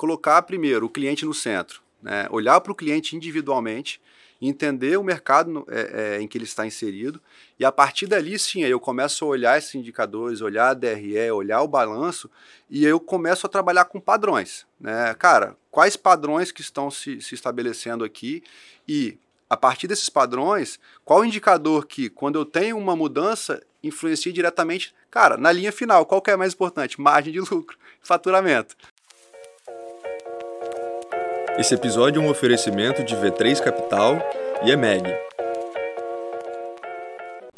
colocar primeiro o cliente no centro, né? olhar para o cliente individualmente, entender o mercado é, é, em que ele está inserido, e a partir dali, sim, eu começo a olhar esses indicadores, olhar a DRE, olhar o balanço, e eu começo a trabalhar com padrões. Né? Cara, quais padrões que estão se, se estabelecendo aqui e a partir desses padrões, qual o indicador que, quando eu tenho uma mudança, influencia diretamente, cara, na linha final, qual que é mais importante? Margem de lucro, faturamento. Esse episódio é um oferecimento de V3 Capital e EMEG.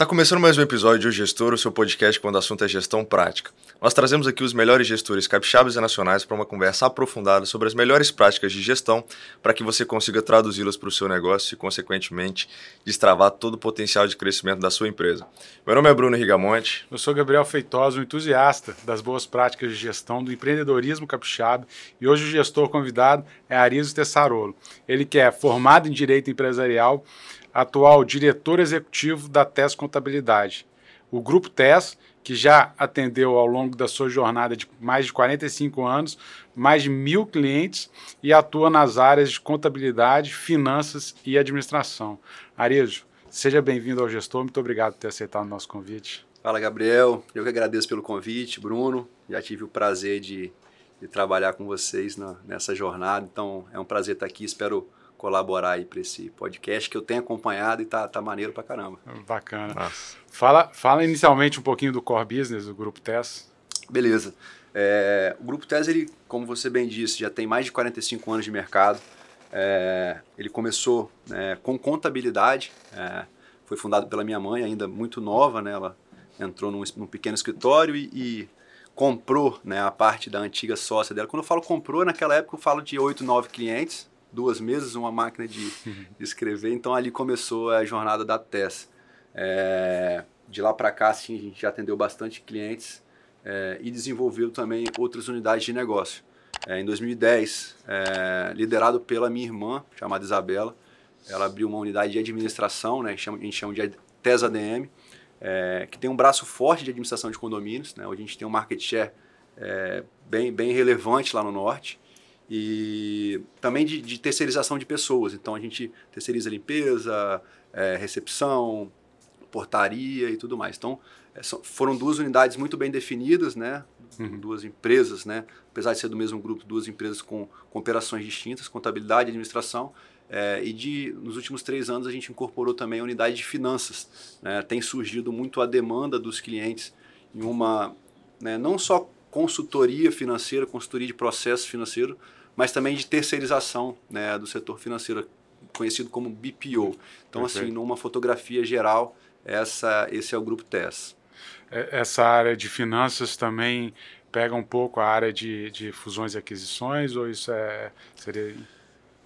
Tá começando mais um episódio de O Gestor, o seu podcast quando o assunto é gestão prática. Nós trazemos aqui os melhores gestores capixabas e nacionais para uma conversa aprofundada sobre as melhores práticas de gestão para que você consiga traduzi-las para o seu negócio e, consequentemente, destravar todo o potencial de crescimento da sua empresa. Meu nome é Bruno Rigamonte. Eu sou Gabriel Feitosa, um entusiasta das boas práticas de gestão do empreendedorismo capixaba e hoje o gestor convidado é Arizo Tessarolo. Ele que é formado em Direito Empresarial, atual diretor executivo da TES Contabilidade. O Grupo TES, que já atendeu ao longo da sua jornada de mais de 45 anos, mais de mil clientes e atua nas áreas de contabilidade, finanças e administração. Arijo, seja bem-vindo ao Gestor, muito obrigado por ter aceitado o nosso convite. Fala, Gabriel. Eu que agradeço pelo convite, Bruno. Já tive o prazer de, de trabalhar com vocês na, nessa jornada, então é um prazer estar aqui. Espero colaborar aí para esse podcast que eu tenho acompanhado e tá, tá maneiro pra caramba. Bacana. Nossa. Fala, fala inicialmente um pouquinho do core business do Grupo TES. Beleza. É, o Grupo TES, ele, como você bem disse, já tem mais de 45 anos de mercado. É, ele começou né, com contabilidade, é, foi fundado pela minha mãe, ainda muito nova, né, ela entrou num, num pequeno escritório e, e comprou né, a parte da antiga sócia dela. Quando eu falo comprou, naquela época eu falo de 8, 9 clientes, duas mesas, uma máquina de, escrever. Então ali começou a jornada da TES. É, de lá para cá, assim, a gente já atendeu bastante clientes é, e desenvolveu também outras unidades de negócio. É, em 2010, é, liderado pela minha irmã, chamada Isabela, ela abriu uma unidade de administração, né, a gente chama de TES ADM, é, que tem um braço forte de administração de condomínios. Né, hoje a gente tem um market share é, bem, bem relevante lá no norte e também de, de, terceirização de pessoas. Então a gente terceiriza limpeza, é, recepção, portaria e tudo mais. Então é, são, foram duas unidades muito bem definidas, né? Uhum. Duas empresas, né? Apesar de ser do mesmo grupo, duas empresas com, com operações distintas, contabilidade e administração. É, e de, nos últimos três anos a gente incorporou também a unidade de finanças. Né? Tem surgido muito a demanda dos clientes em uma, né, não só consultoria financeira, consultoria de processo financeiro, mas também de terceirização né, do setor financeiro, conhecido como BPO. Então, assim, numa fotografia geral, essa, esse é o grupo TES. É, essa área de finanças também pega um pouco a área de, de fusões e aquisições, ou isso é, seria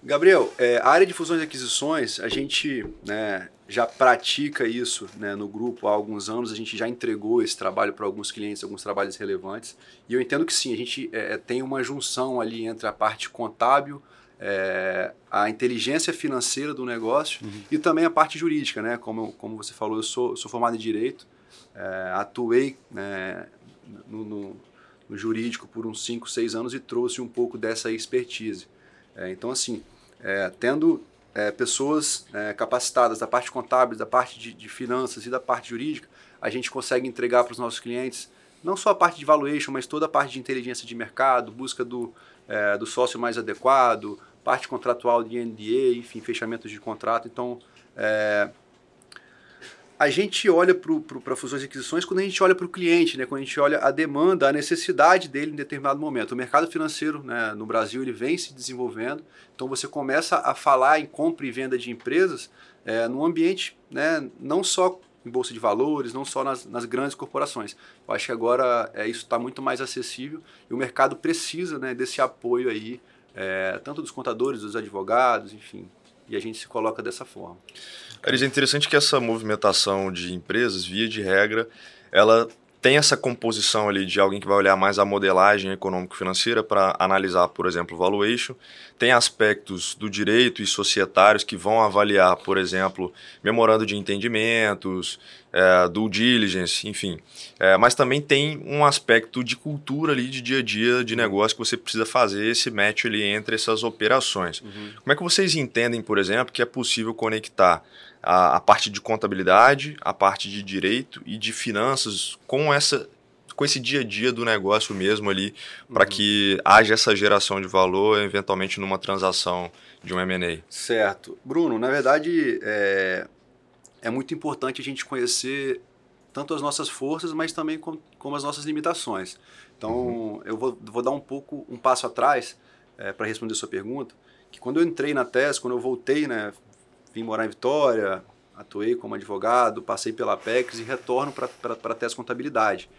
Gabriel, é, a área de fusões e aquisições, a gente né, já pratica isso né, no grupo há alguns anos, a gente já entregou esse trabalho para alguns clientes, alguns trabalhos relevantes, e eu entendo que sim, a gente é, é, tem uma junção ali entre a parte contábil, é, a inteligência financeira do negócio uhum. e também a parte jurídica, né? Como, como você falou, eu sou, sou formado em Direito, é, atuei né, no, no, no jurídico por uns 5, 6 anos e trouxe um pouco dessa expertise. É, então, assim, é, tendo é, pessoas é, capacitadas da parte contábil, da parte de, de, finanças e da parte jurídica, a gente consegue entregar para os nossos clientes não só a parte de valuation, mas toda a parte de inteligência de mercado, busca do, é, do sócio mais adequado, parte contratual de NDA, enfim, fechamentos de contrato. Então, é, a gente olha para fusões e aquisições quando a gente olha para o cliente, né? quando a gente olha a demanda, a necessidade dele em determinado momento. O mercado financeiro né, no Brasil ele vem se desenvolvendo, então você começa a falar em compra e venda de empresas é, num ambiente né, não só em bolsa de valores, não só nas, nas grandes corporações. Eu acho que agora é, isso está muito mais acessível e o mercado precisa né, desse apoio aí, é, tanto dos contadores, dos advogados, enfim, e a gente se coloca dessa forma. É interessante que essa movimentação de empresas, via de regra, ela tem essa composição ali de alguém que vai olhar mais a modelagem econômico-financeira para analisar, por exemplo, o valuation. Tem aspectos do direito e societários que vão avaliar, por exemplo, memorando de entendimentos, é, do diligence, enfim. É, mas também tem um aspecto de cultura ali, de dia a dia, de negócio que você precisa fazer esse match ali entre essas operações. Uhum. Como é que vocês entendem, por exemplo, que é possível conectar a, a parte de contabilidade, a parte de direito e de finanças com essa com esse dia a dia do negócio mesmo ali, para uhum. que haja essa geração de valor, eventualmente numa transação de um M&A. Certo. Bruno, na verdade, é, é muito importante a gente conhecer tanto as nossas forças, mas também com, como as nossas limitações. Então, uhum. eu vou, vou, dar um pouco, um passo atrás é, para responder a sua pergunta, que quando eu entrei na TES, quando eu voltei, né, vim morar em Vitória, atuei como advogado, passei pela Apex e retorno para a TES Contabilidade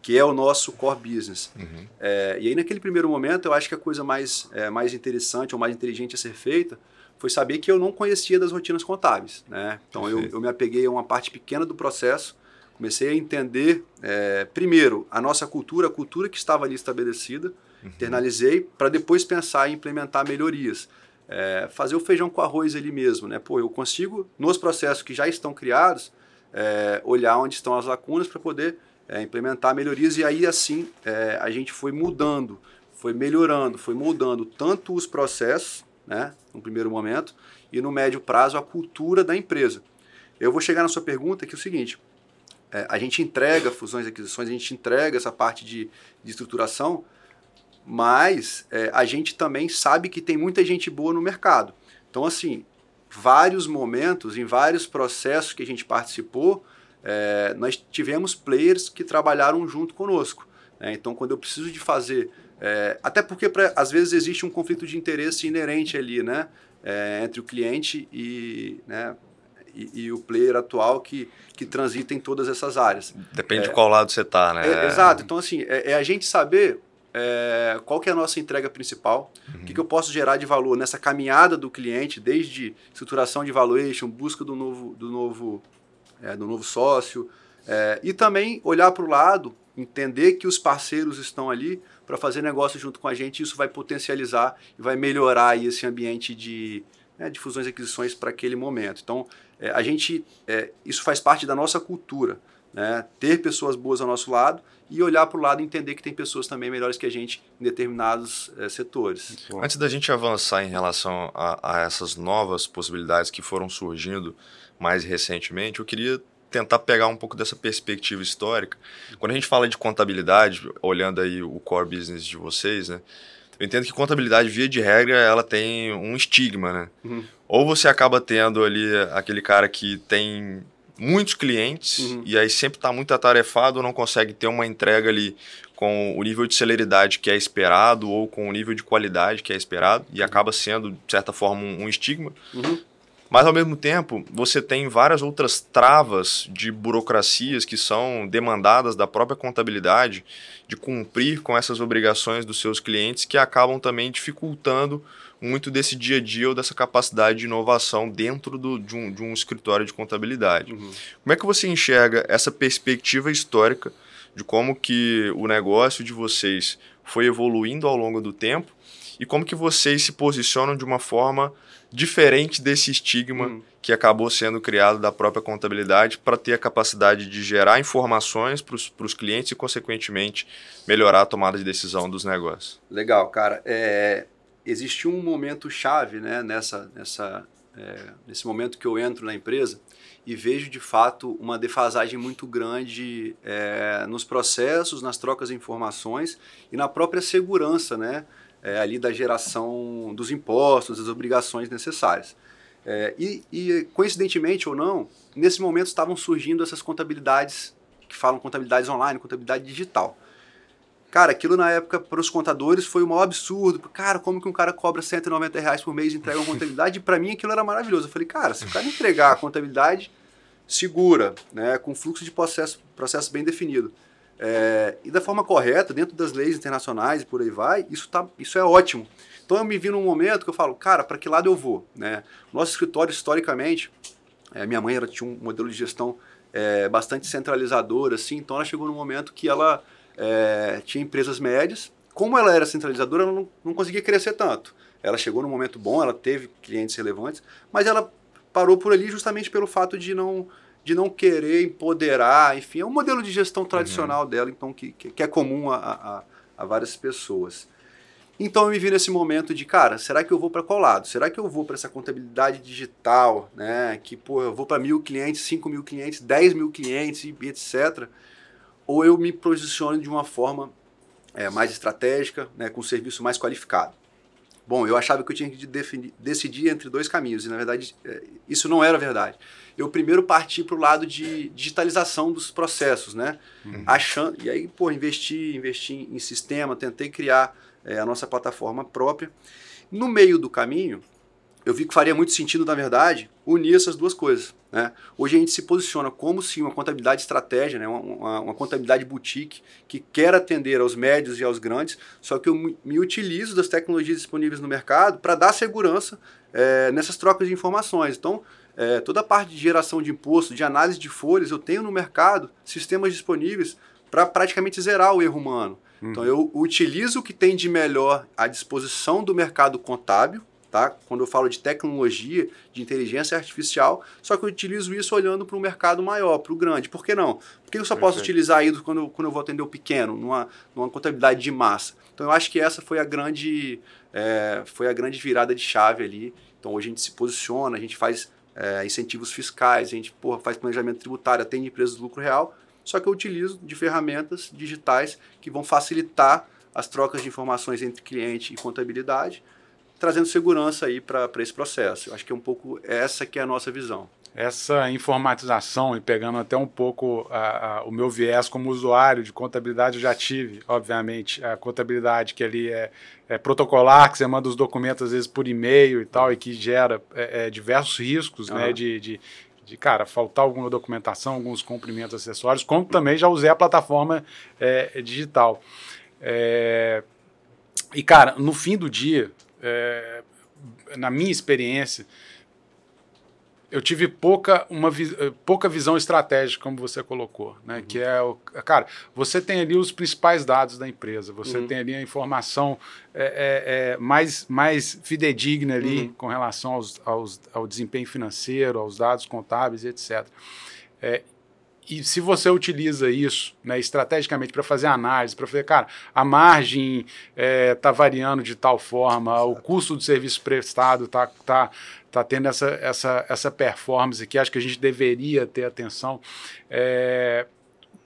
que é o nosso core business. Uhum. É, e aí, naquele primeiro momento, eu acho que a coisa mais, é, mais interessante ou mais inteligente a ser feita foi saber que eu não conhecia das rotinas contábeis. Né? Então, eu, eu, me apeguei a uma parte pequena do processo, comecei a entender, é, primeiro, a nossa cultura, a cultura que estava ali estabelecida, uhum. internalizei, para depois pensar em implementar melhorias. É, fazer o feijão com arroz ali mesmo. Né? Pô, eu consigo, nos processos que já estão criados, é, olhar onde estão as lacunas para poder é, implementar melhorias e aí assim é, a gente foi mudando, foi melhorando, foi moldando tanto os processos, né, no primeiro momento, e no médio prazo a cultura da empresa. Eu vou chegar na sua pergunta que é o seguinte, é, a gente entrega fusões e aquisições, a gente entrega essa parte de, de estruturação, mas é, a gente também sabe que tem muita gente boa no mercado. Então, assim, vários momentos, em vários processos que a gente participou, é, nós tivemos players que trabalharam junto conosco. Né? Então, quando eu preciso de fazer. É, até porque, pra, às vezes, existe um conflito de interesse inerente ali, né? É, entre o cliente e, né? E, e, o player atual que, que transita em todas essas áreas. Depende de qual lado você está, né? É, exato. Então, assim, é, é, a gente saber é, qual que é a nossa entrega principal, uhum. o que, que, eu posso gerar de valor nessa caminhada do cliente, desde estruturação de valuation, busca do novo, do novo é, do novo sócio, é, e também olhar para o lado, entender que os parceiros estão ali para fazer negócio junto com a gente, isso vai potencializar e vai melhorar esse ambiente de, né, de fusões e aquisições para aquele momento. Então, é, a gente, é, isso faz parte da nossa cultura, né, ter pessoas boas ao nosso lado e olhar para o lado e entender que tem pessoas também melhores que a gente em determinados é, setores. Antes da gente avançar em relação a, a essas novas possibilidades que foram surgindo mais recentemente, eu queria tentar pegar um pouco dessa perspectiva histórica. Quando a gente fala de contabilidade, olhando aí o core business de vocês, né? Eu entendo que contabilidade, via de regra, ela tem um estigma, né? Uhum. Ou você acaba tendo ali aquele cara que tem muitos clientes uhum. e aí sempre está muito atarefado, não consegue ter uma entrega ali com o nível de celeridade que é esperado ou com o nível de qualidade que é esperado e acaba sendo, de certa forma, um, um estigma. Uhum. Mas, ao mesmo tempo, você tem várias outras travas de burocracias que são demandadas da própria contabilidade de cumprir com essas obrigações dos seus clientes que acabam também dificultando muito desse dia a dia ou dessa capacidade de inovação dentro do, de, um, de, um, escritório de contabilidade. Uhum. Como é que você enxerga essa perspectiva histórica de como que o negócio de vocês foi evoluindo ao longo do tempo e como que vocês se posicionam de uma forma diferente desse estigma hum. que acabou sendo criado da própria contabilidade para ter a capacidade de gerar informações para os clientes e, consequentemente, melhorar a tomada de decisão dos negócios. Legal, cara. É, existe um momento chave né, nessa, nessa, é, nesse momento que eu entro na empresa e vejo de fato uma defasagem muito grande é, nos processos, nas trocas de informações e na própria segurança, né? é, ali da geração dos impostos, das obrigações necessárias. É, e, e, coincidentemente ou não, nesse momento estavam surgindo essas contabilidades que falam contabilidades online, contabilidade digital. Cara, aquilo na época para os contadores foi um absurdo. Cara, como que um cara cobra 190 reais por mês e entrega uma contabilidade? E para mim aquilo era maravilhoso. Eu falei, cara, se o cara entregar a contabilidade segura, né, com fluxo de processo, processo bem definido, é, e da forma correta, dentro das leis internacionais e por aí vai, isso, tá, isso é ótimo. Então eu me vi num momento que eu falo, cara, para que lado eu vou? Né? Nosso escritório, historicamente, é, minha mãe ela tinha um modelo de gestão é, bastante centralizador, assim, então ela chegou num momento que ela é, tinha empresas médias. Como ela era centralizadora, ela não, não conseguia crescer tanto. Ela chegou num momento bom, ela teve clientes relevantes, mas ela parou por ali justamente pelo fato de não de não querer empoderar, enfim, é um modelo de gestão tradicional uhum. dela, então que, que é comum a, a, a, várias pessoas. Então eu me vi nesse momento de, cara, será que eu vou para qual lado? Será que eu vou para essa contabilidade digital, né? Que, pô, eu vou para mil clientes, cinco mil clientes, dez mil clientes e etc. Ou eu me posiciono de uma forma é, mais estratégica, né, com um serviço mais qualificado. Bom, eu achava que eu tinha que definir, decidir entre dois caminhos, e na verdade é, isso não era verdade. Eu primeiro parti para o lado de digitalização dos processos, né? Uhum. Achando, e aí, pô, investi, investi em sistema, tentei criar é, a nossa plataforma própria. No meio do caminho, eu vi que faria muito sentido, na verdade, unir essas duas coisas. Né? Hoje a gente se posiciona como sim uma contabilidade estratégia, né? uma, uma, uma, contabilidade boutique que quer atender aos médios e aos grandes, só que eu me utilizo das tecnologias disponíveis no mercado para dar segurança é, nessas trocas de informações. Então, é, toda a parte de geração de imposto, de análise de folhas, eu tenho no mercado sistemas disponíveis para praticamente zerar o erro humano. Uhum. Então, eu utilizo o que tem de melhor à disposição do mercado contábil, tá? Quando eu falo de tecnologia, de inteligência artificial, só que eu utilizo isso olhando para um mercado maior, para o grande. Por que não? Por que eu só Perfeito. posso utilizar isso quando, quando eu vou atender o pequeno, numa, numa contabilidade de massa? Então eu acho que essa foi a grande, é, foi a grande virada de chave ali. Então hoje a gente se posiciona, a gente faz é, incentivos fiscais, a gente porra, faz planejamento tributário, atende empresas de lucro real, só que eu utilizo de ferramentas digitais que vão facilitar as trocas de informações entre cliente e contabilidade, trazendo segurança aí para esse processo. Eu acho que é um pouco essa que é a nossa visão. Essa informatização e pegando até um pouco a, a, o meu viés como usuário de contabilidade, eu já tive, obviamente, a contabilidade que ali é, é protocolar, que você manda os documentos às vezes por e-mail e tal, e que gera é, é, diversos riscos, uhum. né, de, de, de, cara, faltar alguma documentação, alguns cumprimentos acessórios, como também já usei a plataforma é, digital. É, e, cara, no fim do dia, é, na minha experiência, eu tive pouca, uma, eh, pouca visão estratégica, como você colocou, né? Uhum. Que é o. Cara, você tem ali os principais dados da empresa, você uhum. tem ali a informação é, é, é, mais, mais fidedigna ali uhum. com relação aos, aos, ao desempenho financeiro, aos dados contábeis, etc. E se você utiliza isso né, estrategicamente para fazer análise, para fazer, cara, a margem está é, tá variando de tal forma, Exato. o custo do serviço prestado está tá, tá tendo essa, essa, essa performance que acho que a gente deveria ter atenção. É,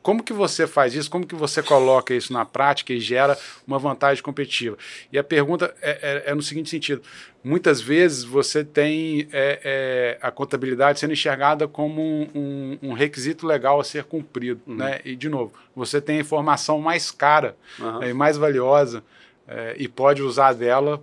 como que você faz isso? Como que você coloca isso na prática e gera uma vantagem competitiva? E a pergunta é, é, é no seguinte sentido: muitas vezes você tem é, é a contabilidade sendo enxergada como um, um, um, requisito legal a ser cumprido, uhum. né? E de novo, você tem a informação mais cara uhum. e mais valiosa é, e pode usar dela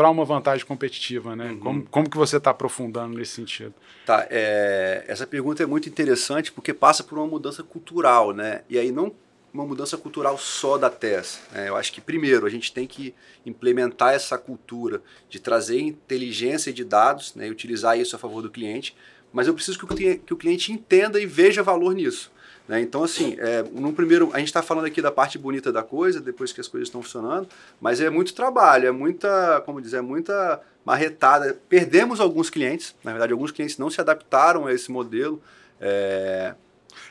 para uma vantagem competitiva, né? Uhum. Como, como que você está aprofundando nesse sentido? Tá, é, essa pergunta é muito interessante porque passa por uma mudança cultural, né? E aí não uma mudança cultural só da TES. Né? Eu acho que primeiro a gente tem que implementar essa cultura de trazer inteligência de dados né, e utilizar isso a favor do cliente, mas eu preciso que o que o cliente entenda e veja valor nisso. Né? Então, assim, é, no primeiro, a gente está falando aqui da parte bonita da coisa, depois que as coisas estão funcionando, mas é muito trabalho, é muita, como dizer, é muita marretada. Perdemos alguns clientes, na verdade, alguns clientes não se adaptaram a esse modelo. É,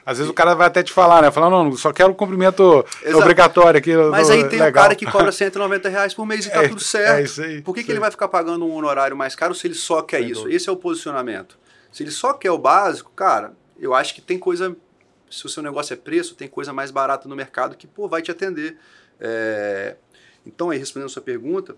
às vezes o cara vai até te falar, né? Falando, não, só quero um cumprimento Exato. obrigatório aqui. Mas aí tem legal. um cara que cobra 190 reais por mês e tá é, tudo certo. É isso aí. Por que, que ele vai ficar pagando um honorário mais caro se ele só quer Sem isso? Dúvida. Esse é o posicionamento. Se ele só quer o básico, cara, eu acho que tem coisa se o seu negócio é preço, tem coisa mais barata no mercado que pô, vai te atender. É... Então, aí, respondendo a sua pergunta,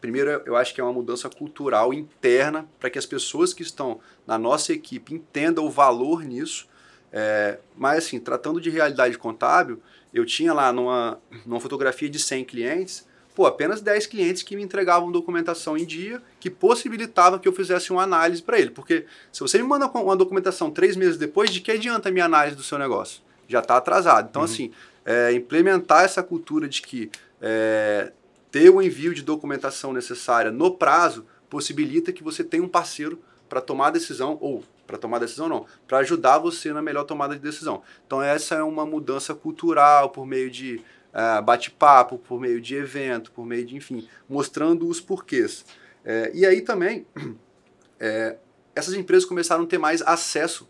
primeiro eu acho que é uma mudança cultural interna para que as pessoas que estão na nossa equipe entendam o valor nisso. É... Mas, assim, tratando de realidade contábil, eu tinha lá numa, numa fotografia de 100 clientes, pô, apenas 10 clientes que me entregavam documentação em dia, que possibilitava que eu fizesse uma análise para ele. Porque se você me manda uma documentação três meses depois, de que adianta a minha análise do seu negócio? Já está atrasado. Então, uhum. assim, é, implementar essa cultura de que é, ter o envio de documentação necessária no prazo possibilita que você tenha um parceiro para tomar a decisão, ou para tomar a decisão não, para ajudar você na melhor tomada de decisão. Então essa é uma mudança cultural por meio de uh, bate-papo, por meio de evento, por meio de, enfim, mostrando os porquês. É, e aí também, é, essas empresas começaram a ter mais acesso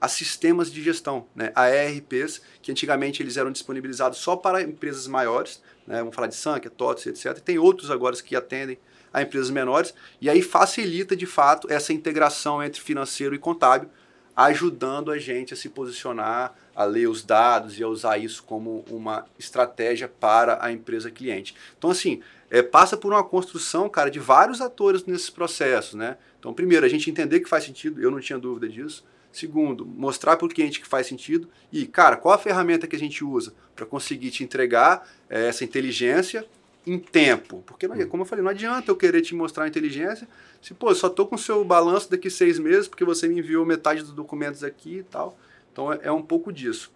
a sistemas de gestão, né, a ERPs, que antigamente eles eram disponibilizados só para empresas maiores, né, vamos falar de Sankia, TOTS, etc. E tem outros agora que atendem a empresas menores, e aí facilita de fato essa integração entre financeiro e contábil, ajudando a gente a se posicionar, a ler os dados e a usar isso como uma estratégia para a empresa cliente. Então, assim, é, passa por uma construção, cara, de vários atores nesses processos, né? Então, primeiro, a gente entender que faz sentido, eu não tinha dúvida disso. Segundo, mostrar para o cliente que faz sentido. E, cara, qual a ferramenta que a gente usa para conseguir te entregar é, essa inteligência em tempo? Porque, não, como eu falei, não adianta eu querer te mostrar a inteligência se, pô, só estou com o seu balanço daqui seis meses porque você me enviou metade dos documentos aqui e tal. Então, é, é um pouco disso.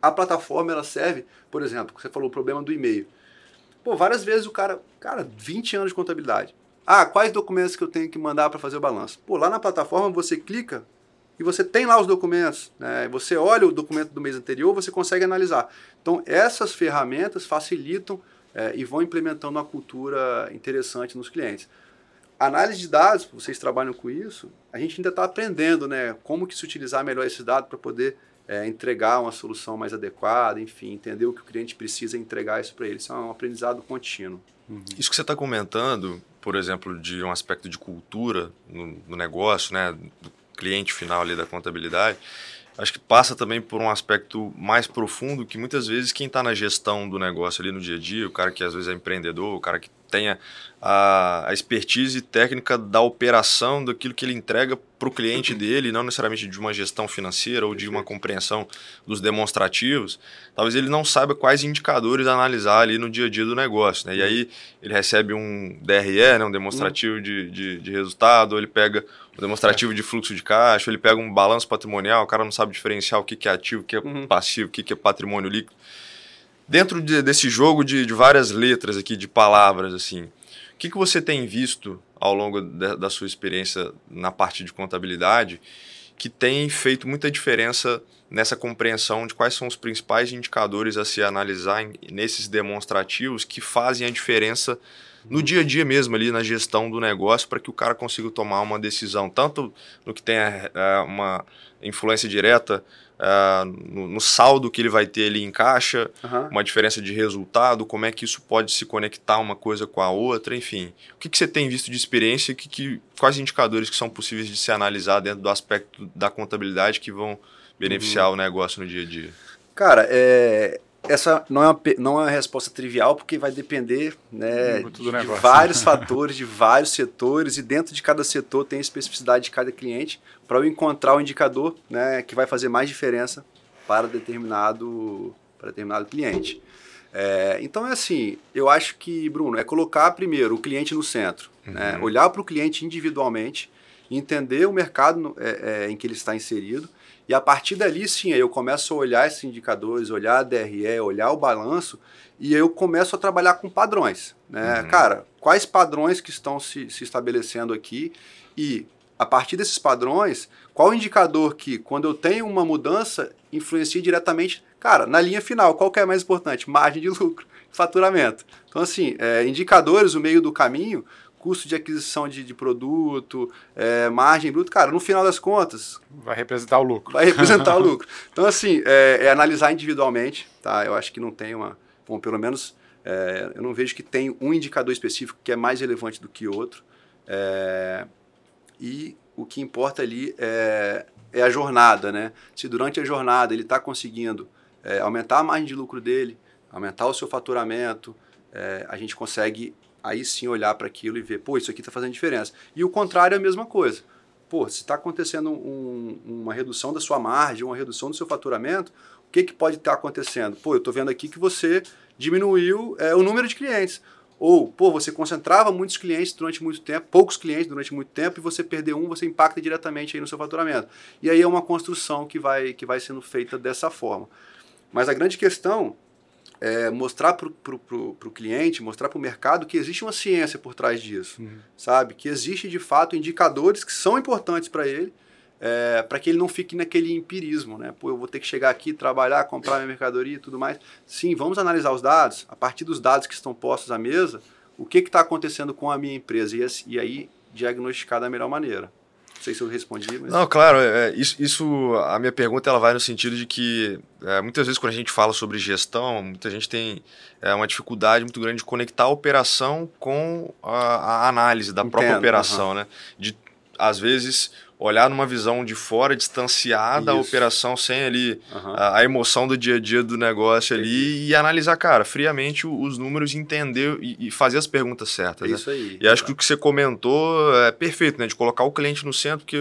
A plataforma, ela serve, por exemplo, você falou o problema do e-mail. Pô, várias vezes o cara, cara, 20 anos de contabilidade. Ah, quais documentos que eu tenho que mandar para fazer o balanço? Pô, lá na plataforma você clica e você tem lá os documentos. Né? Você olha o documento do mês anterior, você consegue analisar. Então, essas ferramentas facilitam é, e vão implementando uma cultura interessante nos clientes. Análise de dados, vocês trabalham com isso, a gente ainda está aprendendo né, como que se utilizar melhor esse dado para poder é, entregar uma solução mais adequada, enfim, entender o que o cliente precisa e entregar isso para ele. Isso é um aprendizado contínuo. Uhum. Isso que você está comentando, por exemplo, de um aspecto de cultura no, no negócio, né, do cliente final ali da contabilidade, acho que passa também por um aspecto mais profundo que muitas vezes quem está na gestão do negócio ali no dia a dia, o cara que às vezes é empreendedor, o cara que tenha a, a expertise técnica da operação daquilo que ele entrega para o cliente dele, não necessariamente de uma gestão financeira ou de uma compreensão dos demonstrativos, talvez ele não saiba quais indicadores analisar ali no dia a dia do negócio. Né? E aí ele recebe um DRE, né, um demonstrativo hum. de, de, de resultado, ou ele pega demonstrativo de fluxo de caixa, ele pega um balanço patrimonial, o cara não sabe diferenciar o que, que é ativo, o que é uhum. passivo, o que, que é patrimônio líquido. Dentro de, desse jogo de, de, várias letras aqui, de palavras, assim, o que, que você tem visto ao longo de, da sua experiência na parte de contabilidade que tem feito muita diferença nessa compreensão de quais são os principais indicadores a se analisar em, nesses demonstrativos que fazem a diferença no dia a dia mesmo ali na gestão do negócio para que o cara consiga tomar uma decisão tanto no que tem uma influência direta é, no, no, saldo que ele vai ter ali em caixa, uhum. uma diferença de resultado, como é que isso pode se conectar uma coisa com a outra, enfim. O que, que você tem visto de experiência, que, que, quais indicadores que são possíveis de se analisar dentro do aspecto da contabilidade que vão beneficiar uhum. o negócio no dia a dia? Cara, é, essa não é, uma, não é uma resposta trivial, porque vai depender né, de, de vários fatores, de vários setores, e dentro de cada setor tem a especificidade de cada cliente para eu encontrar o indicador né, que vai fazer mais diferença para determinado, para determinado cliente. É, então é assim, eu acho que, Bruno, é colocar primeiro o cliente no centro, né, uhum. né, olhar para o cliente individualmente, entender o mercado é, é, em que ele está inserido e a partir dali, sim, eu começo a olhar esses indicadores, olhar a DRE, olhar o balanço, e eu começo a trabalhar com padrões. Né? Uhum. Cara, quais padrões que estão se, se estabelecendo aqui e a partir desses padrões, qual o indicador que, quando eu tenho uma mudança, influencia diretamente, cara, na linha final, qual que é mais importante? Margem de lucro, faturamento. Então, assim, é, indicadores, o meio do caminho, custo de aquisição de, de produto, é, margem bruta, cara, no final das contas. Vai representar o lucro. Vai representar o lucro. Então, assim, é, é, analisar individualmente, tá? Eu acho que não tem uma. Bom, pelo menos é, eu não vejo que tem um indicador específico que é mais relevante do que outro. É, e o que importa ali é, é a jornada, né? Se durante a jornada ele está conseguindo é, aumentar a margem de lucro dele, aumentar o seu faturamento, a gente consegue aí sim olhar para aquilo e ver, pô, isso aqui está fazendo diferença. E o contrário é a mesma coisa. Pô, se está acontecendo um, uma redução da sua margem, uma redução do seu faturamento, o que, que pode estar tá acontecendo? Pô, eu estou vendo aqui que você diminuiu é, o número de clientes. Ou, pô, você concentrava muitos clientes durante muito tempo, poucos clientes durante muito tempo, e você perdeu um, você impacta diretamente aí no seu faturamento. E aí é uma construção que vai, que vai sendo feita dessa forma. Mas a grande questão é, mostrar para o cliente, mostrar para o mercado que existe uma ciência por trás disso, uhum. sabe? Que existe de fato indicadores que são importantes para ele, é, para que ele não fique naquele empirismo, né? Pô, eu vou ter que chegar aqui, trabalhar, comprar minha mercadoria e tudo mais. Sim, vamos analisar os dados, a partir dos dados que estão postos à mesa, o que está acontecendo com a minha empresa e, e aí diagnosticar da melhor maneira. Não sei se eu respondi, mas... Não, claro, é, isso, isso, a minha pergunta ela vai no sentido de que é, muitas vezes quando a gente fala sobre gestão, muita gente tem é, uma dificuldade muito grande de conectar a operação com a, a análise da Entendo, própria operação, né? De, às vezes, olhar numa visão de fora, distanciada Isso. a operação, sem ali uhum. a, a, emoção do dia a dia do negócio ali e analisar, cara, friamente os números, entender e, e fazer as perguntas certas. É né? Isso aí. E acho que o que você comentou é perfeito, né? De colocar o cliente no centro, porque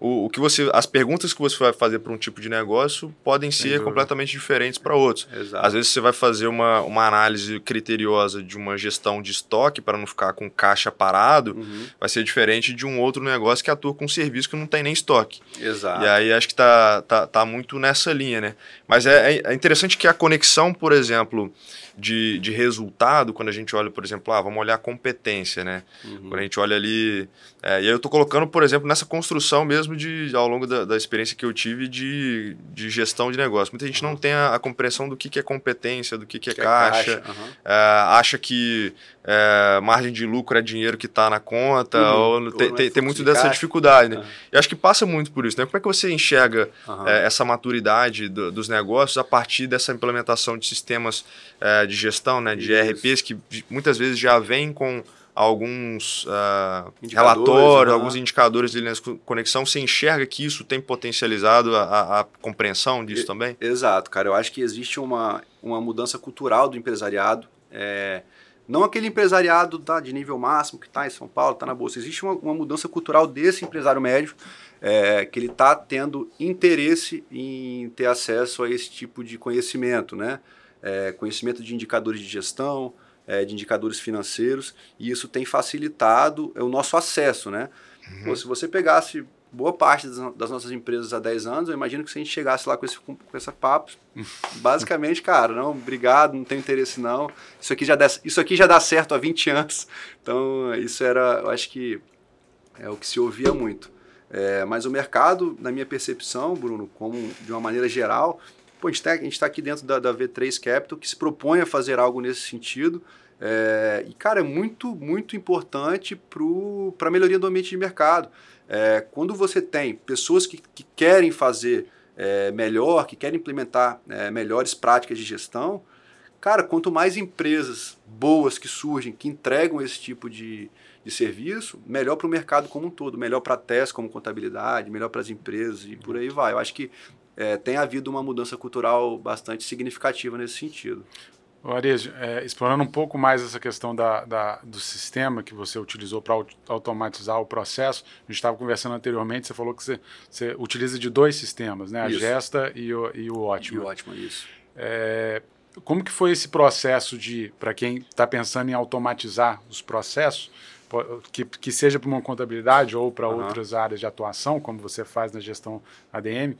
o, o que você, as perguntas que você vai fazer para um tipo de negócio podem Sem ser dúvida. completamente diferentes para outros. Exato. Às vezes você vai fazer uma, uma análise criteriosa de uma gestão de estoque para não ficar com caixa parado, uhum. vai ser diferente de um outro negócio que atua com um serviço que não tem nem estoque. Exato. E aí acho que tá, tá, tá muito nessa linha, né? Mas é, é interessante que a conexão, por exemplo, de, de resultado, quando a gente olha, por exemplo, ah, vamos olhar a competência, né? Uhum. Quando a gente olha ali. É, e aí eu estou colocando, por exemplo, nessa construção mesmo de, ao longo da, da, experiência que eu tive de, de gestão de negócio. Muita gente uhum. não tem a, a, compreensão do que, que é competência, do que, que é que caixa, é caixa. Uhum. É, acha que é, margem de lucro é dinheiro que está na conta, uhum. ou tem, tem, tem muito dessa caixa. dificuldade, né? Eu acho que passa muito por isso, né? Como é que você enxerga é, essa maturidade do, dos negócios a partir dessa implementação de sistemas é, de gestão, né, de Isso. ERPs, que muitas vezes já vem com alguns uh, relatórios, alguns indicadores de conexão, você enxerga que isso tem potencializado a, a compreensão disso e, também? Exato, cara. Eu acho que existe uma, uma mudança cultural do empresariado. É, não aquele empresariado tá, de nível máximo que está em São Paulo, está na Bolsa. Existe uma, uma, mudança cultural desse empresário médio, é, que ele está tendo interesse em ter acesso a esse tipo de conhecimento, né? é, conhecimento de indicadores de gestão, é, de indicadores financeiros, e isso tem facilitado o nosso acesso, né? Uhum. Pô, se você pegasse boa parte das, nossas empresas há 10 anos, eu imagino que se a gente chegasse lá com esse, com, com essa papo, basicamente, cara, não, obrigado, não tenho interesse não, isso aqui, já dá, isso aqui já dá certo há 20 anos, então isso era, eu acho que é o que se ouvia muito. É, mas o mercado, na minha percepção, Bruno, como de uma maneira geral, Pô, a gente está tá aqui dentro da, da, V3 Capital que se propõe a fazer algo nesse sentido. É, e, cara, é muito, muito importante para a melhoria do ambiente de mercado. É, quando você tem pessoas que, que querem fazer é, melhor, que querem implementar é, melhores práticas de gestão, cara, quanto mais empresas boas que surgem, que entregam esse tipo de, de serviço, melhor para o mercado como um todo, melhor para a TES como contabilidade, melhor para as empresas e por aí vai. Eu acho que é, tem havido uma mudança cultural bastante significativa nesse sentido. Ares, é, explorando um pouco mais essa questão da, da do sistema que você utilizou para automatizar o processo, a gente estava conversando anteriormente, você falou que você, você, utiliza de dois sistemas, né? a Gesta e o, e o Ótimo. E o Ótimo, isso. É, como que foi esse processo de, para quem está pensando em automatizar os processos, que, que seja para uma contabilidade ou para uhum. outras áreas de atuação, como você faz na gestão ADM,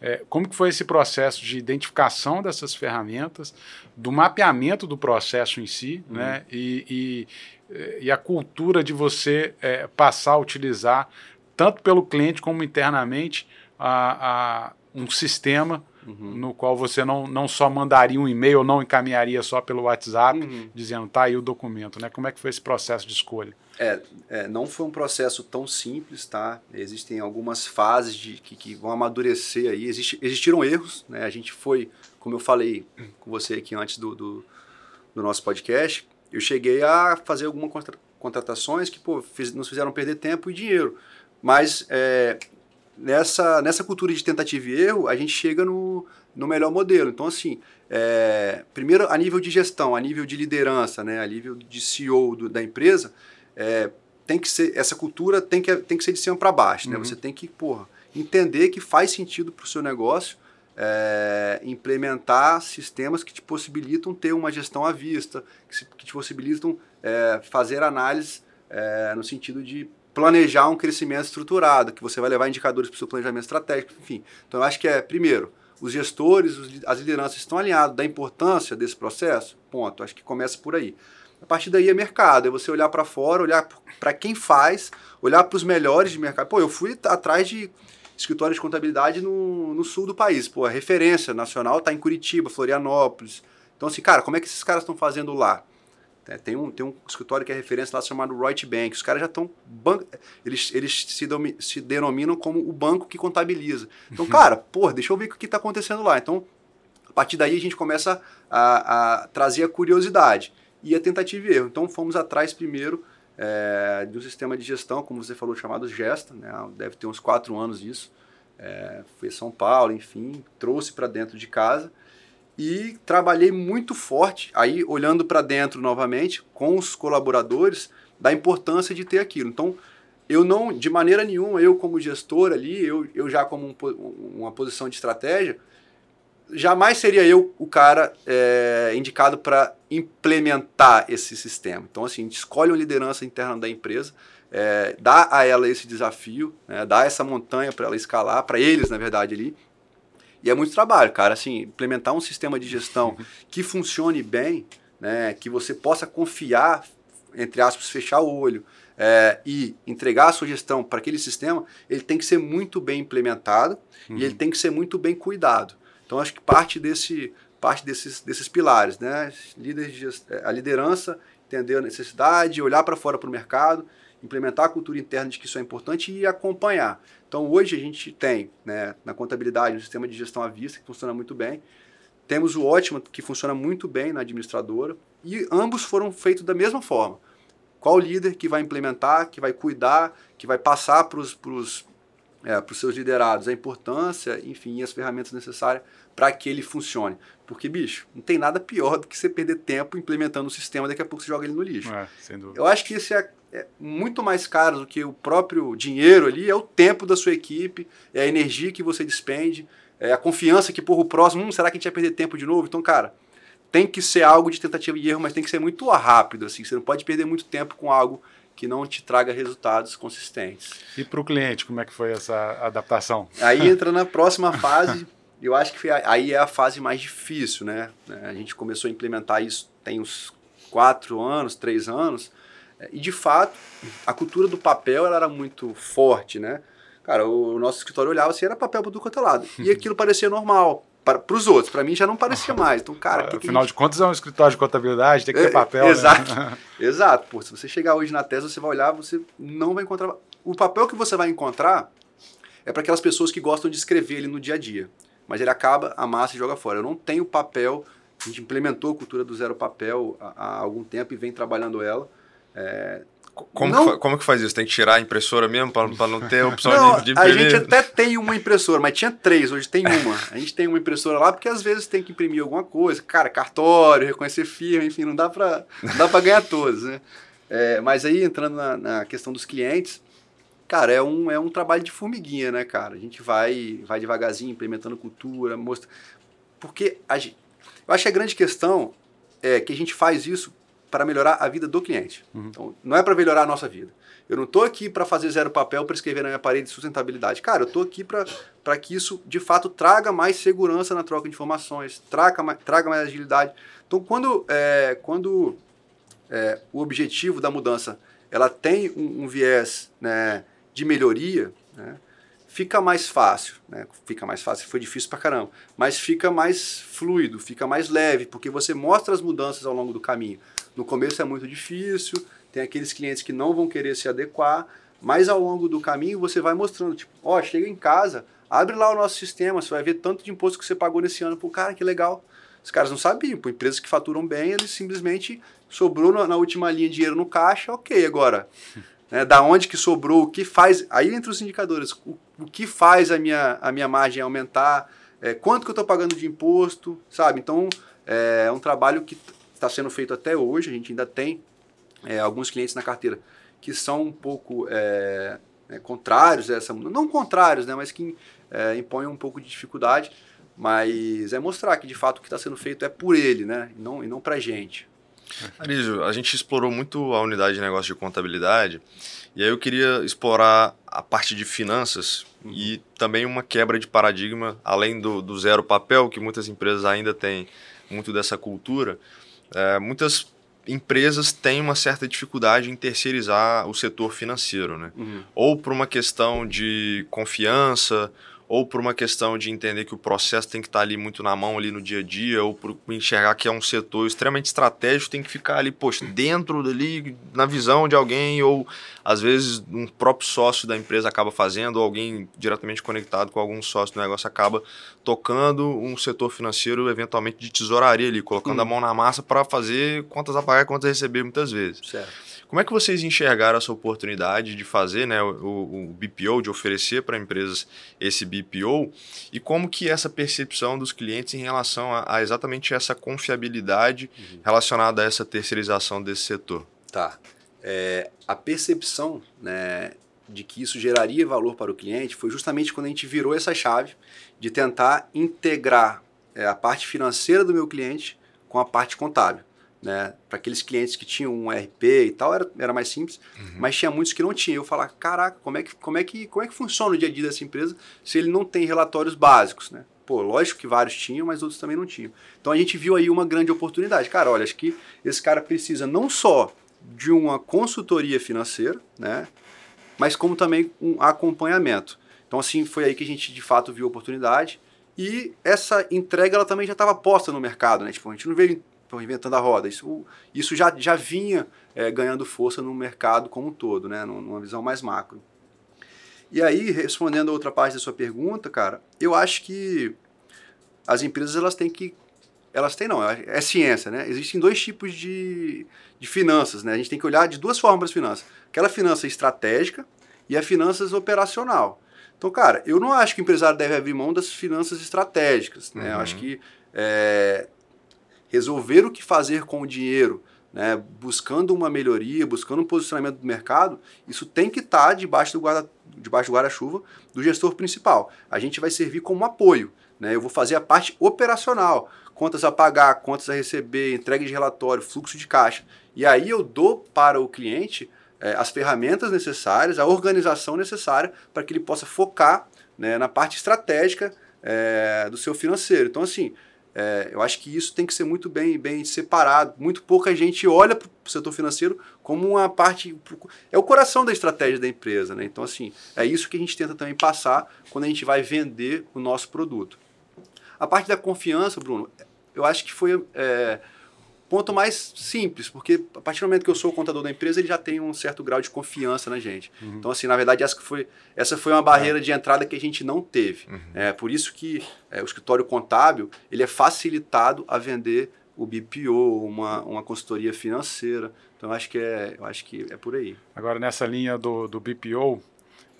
é, como que foi esse processo de identificação dessas ferramentas, do mapeamento do processo em si, uhum. né, e, e, e, a cultura de você é, passar a utilizar, tanto pelo cliente como internamente, a, a um sistema Uhum. no qual você não, não só mandaria um e-mail, não encaminharia só pelo WhatsApp, uhum. dizendo, tá aí o documento, né? Como é que foi esse processo de escolha? É, é, não foi um processo tão simples, tá? Existem algumas fases de, que, que vão amadurecer aí. Existe, existiram erros, né? A gente foi, como eu falei com você aqui antes do, do, do nosso podcast, eu cheguei a fazer algumas contra, contratações que, pô, fiz, nos fizeram perder tempo e dinheiro. Mas é, nessa, nessa cultura de tentativa e erro, a gente chega no, no melhor modelo. Então, assim, é, primeiro a nível de gestão, a nível de liderança, né? A nível de CEO do, da empresa, é, tem que ser essa cultura tem que, tem que ser de cima para baixo, né? uhum. Você tem que porra, entender que faz sentido para o seu negócio é, implementar sistemas que te possibilitam ter uma gestão à vista, que, se, que te possibilitam é, fazer análise é, no sentido de planejar um crescimento estruturado, que você vai levar indicadores para o seu planejamento estratégico, enfim. Então eu acho que é primeiro os gestores, as lideranças estão alinhados da importância desse processo, ponto. Acho que começa por aí. A partir daí é mercado, é você olhar para fora, olhar para quem faz, olhar para os melhores de mercado. Pô, eu fui atrás de escritórios de contabilidade no, no sul do país. Pô, a referência nacional está em Curitiba, Florianópolis. Então, assim, cara, como é que esses caras estão fazendo lá? É, tem, um, tem um escritório que é referência lá chamado Reut Bank. Os caras já estão. Eles, eles se, domi, se denominam como o banco que contabiliza. Então, cara, pô, deixa eu ver o que está acontecendo lá. Então, a partir daí a gente começa a, a trazer a curiosidade e a tentativa e erro. Então, fomos atrás primeiro é, de um sistema de gestão, como você falou, chamado Gesta. Né? Deve ter uns quatro anos isso. É, foi São Paulo, enfim, trouxe para dentro de casa e trabalhei muito forte, aí olhando para dentro novamente, com os colaboradores, da importância de ter aquilo. Então, eu não, de maneira nenhuma, eu como gestor ali, eu, eu já como um, uma posição de estratégia, jamais seria eu o cara é, indicado para implementar esse sistema. Então, assim, a gente escolhe uma liderança interna da empresa, é, dá a ela esse desafio, né, dá essa montanha para ela escalar, para eles, na verdade, ali, e é muito trabalho, cara. Assim, implementar um sistema de gestão que funcione bem, né, que você possa confiar, entre aspas, fechar o olho é, e entregar a sua gestão para aquele sistema, ele tem que ser muito bem implementado uhum. e ele tem que ser muito bem cuidado. Então, acho que parte desse parte desses, desses pilares, né? a liderança, entender a necessidade, olhar para fora para o mercado, implementar a cultura interna de que isso é importante e acompanhar. Então, hoje a gente tem né, na contabilidade um sistema de gestão à vista que funciona muito bem. Temos o ótimo, que funciona muito bem na administradora. E ambos foram feitos da mesma forma. Qual líder que vai implementar, que vai cuidar, que vai passar para os é, seus liderados a importância, enfim, as ferramentas necessárias para que ele funcione. Porque, bicho, não tem nada pior do que você perder tempo implementando um sistema, daqui a pouco você joga ele no lixo. É, Eu acho que esse é é muito mais caro do que o próprio dinheiro ali, é o tempo da sua equipe, é a energia que você despende, é a confiança que por o próximo, hum, será que a gente vai perder tempo de novo? Então, cara, tem que ser algo de tentativa e erro, mas tem que ser muito rápido, assim, você não pode perder muito tempo com algo que não te traga resultados consistentes. E para o cliente, como é que foi essa adaptação? Aí entra na próxima fase, eu acho que foi, aí é a fase mais difícil, né? A gente começou a implementar isso tem uns quatro anos, três anos, e de fato, a cultura do papel ela era muito forte, né? Cara, o nosso escritório olhava assim, era papel para tudo quanto é lado. E aquilo parecia normal para os outros. Para mim já não parecia mais. Então, cara, que afinal que gente... de contas é um escritório de contabilidade, tem que ter é, papel. É, exato, né? exato. Pô, se você chegar hoje na tese, você vai olhar, você não vai encontrar. O papel que você vai encontrar é para aquelas pessoas que gostam de escrever ele no dia a dia. Mas ele acaba, amassa e joga fora. Eu não tenho papel. A gente implementou a cultura do zero papel há, há algum tempo e vem trabalhando ela. É, como, não, que, como que faz isso? Tem que tirar a impressora mesmo para não ter a opção não, de, de imprimir? A gente até tem uma impressora, mas tinha três, hoje tem uma. A gente tem uma impressora lá porque às vezes tem que imprimir alguma coisa. Cara, cartório, reconhecer firma, enfim, não dá para ganhar todos, né? É, mas aí, entrando na, na, questão dos clientes, cara, é um, é um trabalho de formiguinha, né, cara? A gente vai, vai devagarzinho, implementando cultura, mostra... Porque a gente, eu acho que a grande questão é que a gente faz isso para melhorar a vida do cliente. Uhum. Então, não é para melhorar a nossa vida. Eu não estou aqui para fazer zero papel para escrever na minha parede de sustentabilidade. Cara, eu estou aqui para que isso, de fato, traga mais segurança na troca de informações, traga mais, traga mais agilidade. Então, quando, é, quando é, o objetivo da mudança ela tem um, um viés né, de melhoria, né, fica mais fácil, né? Fica mais fácil, foi difícil pra caramba, mas fica mais fluido, fica mais leve, porque você mostra as mudanças ao longo do caminho. No começo é muito difícil, tem aqueles clientes que não vão querer se adequar, mas ao longo do caminho você vai mostrando, tipo, ó, oh, chega em casa, abre lá o nosso sistema, você vai ver tanto de imposto que você pagou nesse ano. Pô, cara, que legal. Os caras não sabiam, pô, empresas que faturam bem, eles simplesmente sobrou na, na última linha dinheiro no caixa, ok, agora. Né, da onde que sobrou, o que faz. Aí entre os indicadores, o, o que faz a minha, a minha margem aumentar, é, quanto que eu estou pagando de imposto, sabe? Então é um trabalho que está sendo feito até hoje, a gente ainda tem é, alguns clientes na carteira que são um pouco é, é, contrários a essa não contrários, né, mas que é, impõem um pouco de dificuldade, mas é mostrar que de fato o que está sendo feito é por ele, né, e não, e não para a gente. Arísio, a gente explorou muito a unidade de negócio de contabilidade e aí eu queria explorar a parte de finanças uhum. e também uma quebra de paradigma, além do, do zero papel, que muitas empresas ainda têm muito dessa cultura, é, muitas empresas têm uma certa dificuldade em terceirizar o setor financeiro, né? Uhum. Ou por uma questão de confiança, ou por uma questão de entender que o processo tem que estar ali muito na mão ali no dia a dia, ou por enxergar que é um setor extremamente estratégico, tem que ficar ali, poxa, dentro dali, na visão de alguém, ou às vezes um próprio sócio da empresa acaba fazendo, ou alguém diretamente conectado com algum sócio do negócio acaba tocando um setor financeiro, eventualmente de tesouraria ali, colocando hum. a mão na massa para fazer contas a pagar, contas a receber muitas vezes. Certo. Como é que vocês enxergaram essa oportunidade de fazer né, o, o BPO, de oferecer para empresas esse BPO, e como que essa percepção dos clientes em relação a, a exatamente essa confiabilidade uhum. relacionada a essa terceirização desse setor? Tá. É, a percepção né, de que isso geraria valor para o cliente foi justamente quando a gente virou essa chave de tentar integrar é, a parte financeira do meu cliente com a parte contábil. Né? Para aqueles clientes que tinham um RP e tal, era, era mais simples, uhum. mas tinha muitos que não tinham. Eu falava, caraca, como é, que, como, é que, como é que funciona o dia a dia dessa empresa se ele não tem relatórios básicos, né? Pô, lógico que vários tinham, mas outros também não tinham. Então a gente viu aí uma grande oportunidade. Cara, olha, acho que esse cara precisa não só de uma consultoria financeira, né? Mas como também um acompanhamento. Então assim, foi aí que a gente de fato viu a oportunidade. E essa entrega ela também já estava posta no mercado, né? Tipo, a gente não veio estão reinventando a roda. Isso, isso já, já vinha é, ganhando força no mercado como um todo, né? numa visão mais macro. E aí, respondendo a outra parte da sua pergunta, cara, eu acho que as empresas elas têm que. Elas têm, não, é ciência, né? Existem dois tipos de, de finanças, né? A gente tem que olhar de duas formas as finanças: aquela finança estratégica e a finanças operacional. Então, cara, eu não acho que o empresário deve abrir mão das finanças estratégicas, né? Uhum. Eu acho que é, resolver o que fazer com o dinheiro, né, buscando uma melhoria, buscando um posicionamento do mercado, isso tem que estar tá debaixo do guarda, debaixo do guarda-chuva do gestor principal. A gente vai servir como apoio. Né? Eu vou fazer a parte operacional, contas a pagar, contas a receber, entrega de relatório, fluxo de caixa. E aí eu dou para o cliente é, as ferramentas necessárias, a organização necessária para que ele possa focar né, na parte estratégica é, do seu financeiro. Então, assim, é, eu acho que isso tem que ser muito bem, bem separado. Muito pouca gente olha para o setor financeiro como uma parte. É o coração da estratégia da empresa. Né? Então, assim, é isso que a gente tenta também passar quando a gente vai vender o nosso produto. A parte da confiança, Bruno, eu acho que foi. É, ponto mais simples, porque a partir do momento que eu sou o contador da empresa, ele já tem um certo grau de confiança na gente. Uhum. Então, assim, na verdade, essa foi, essa foi uma barreira é. de entrada que a gente não teve. Uhum. É por isso que é, o escritório contábil ele é facilitado a vender o BPO, uma, uma consultoria financeira. Então, eu acho que é, eu acho que é por aí. Agora, nessa linha do, do BPO,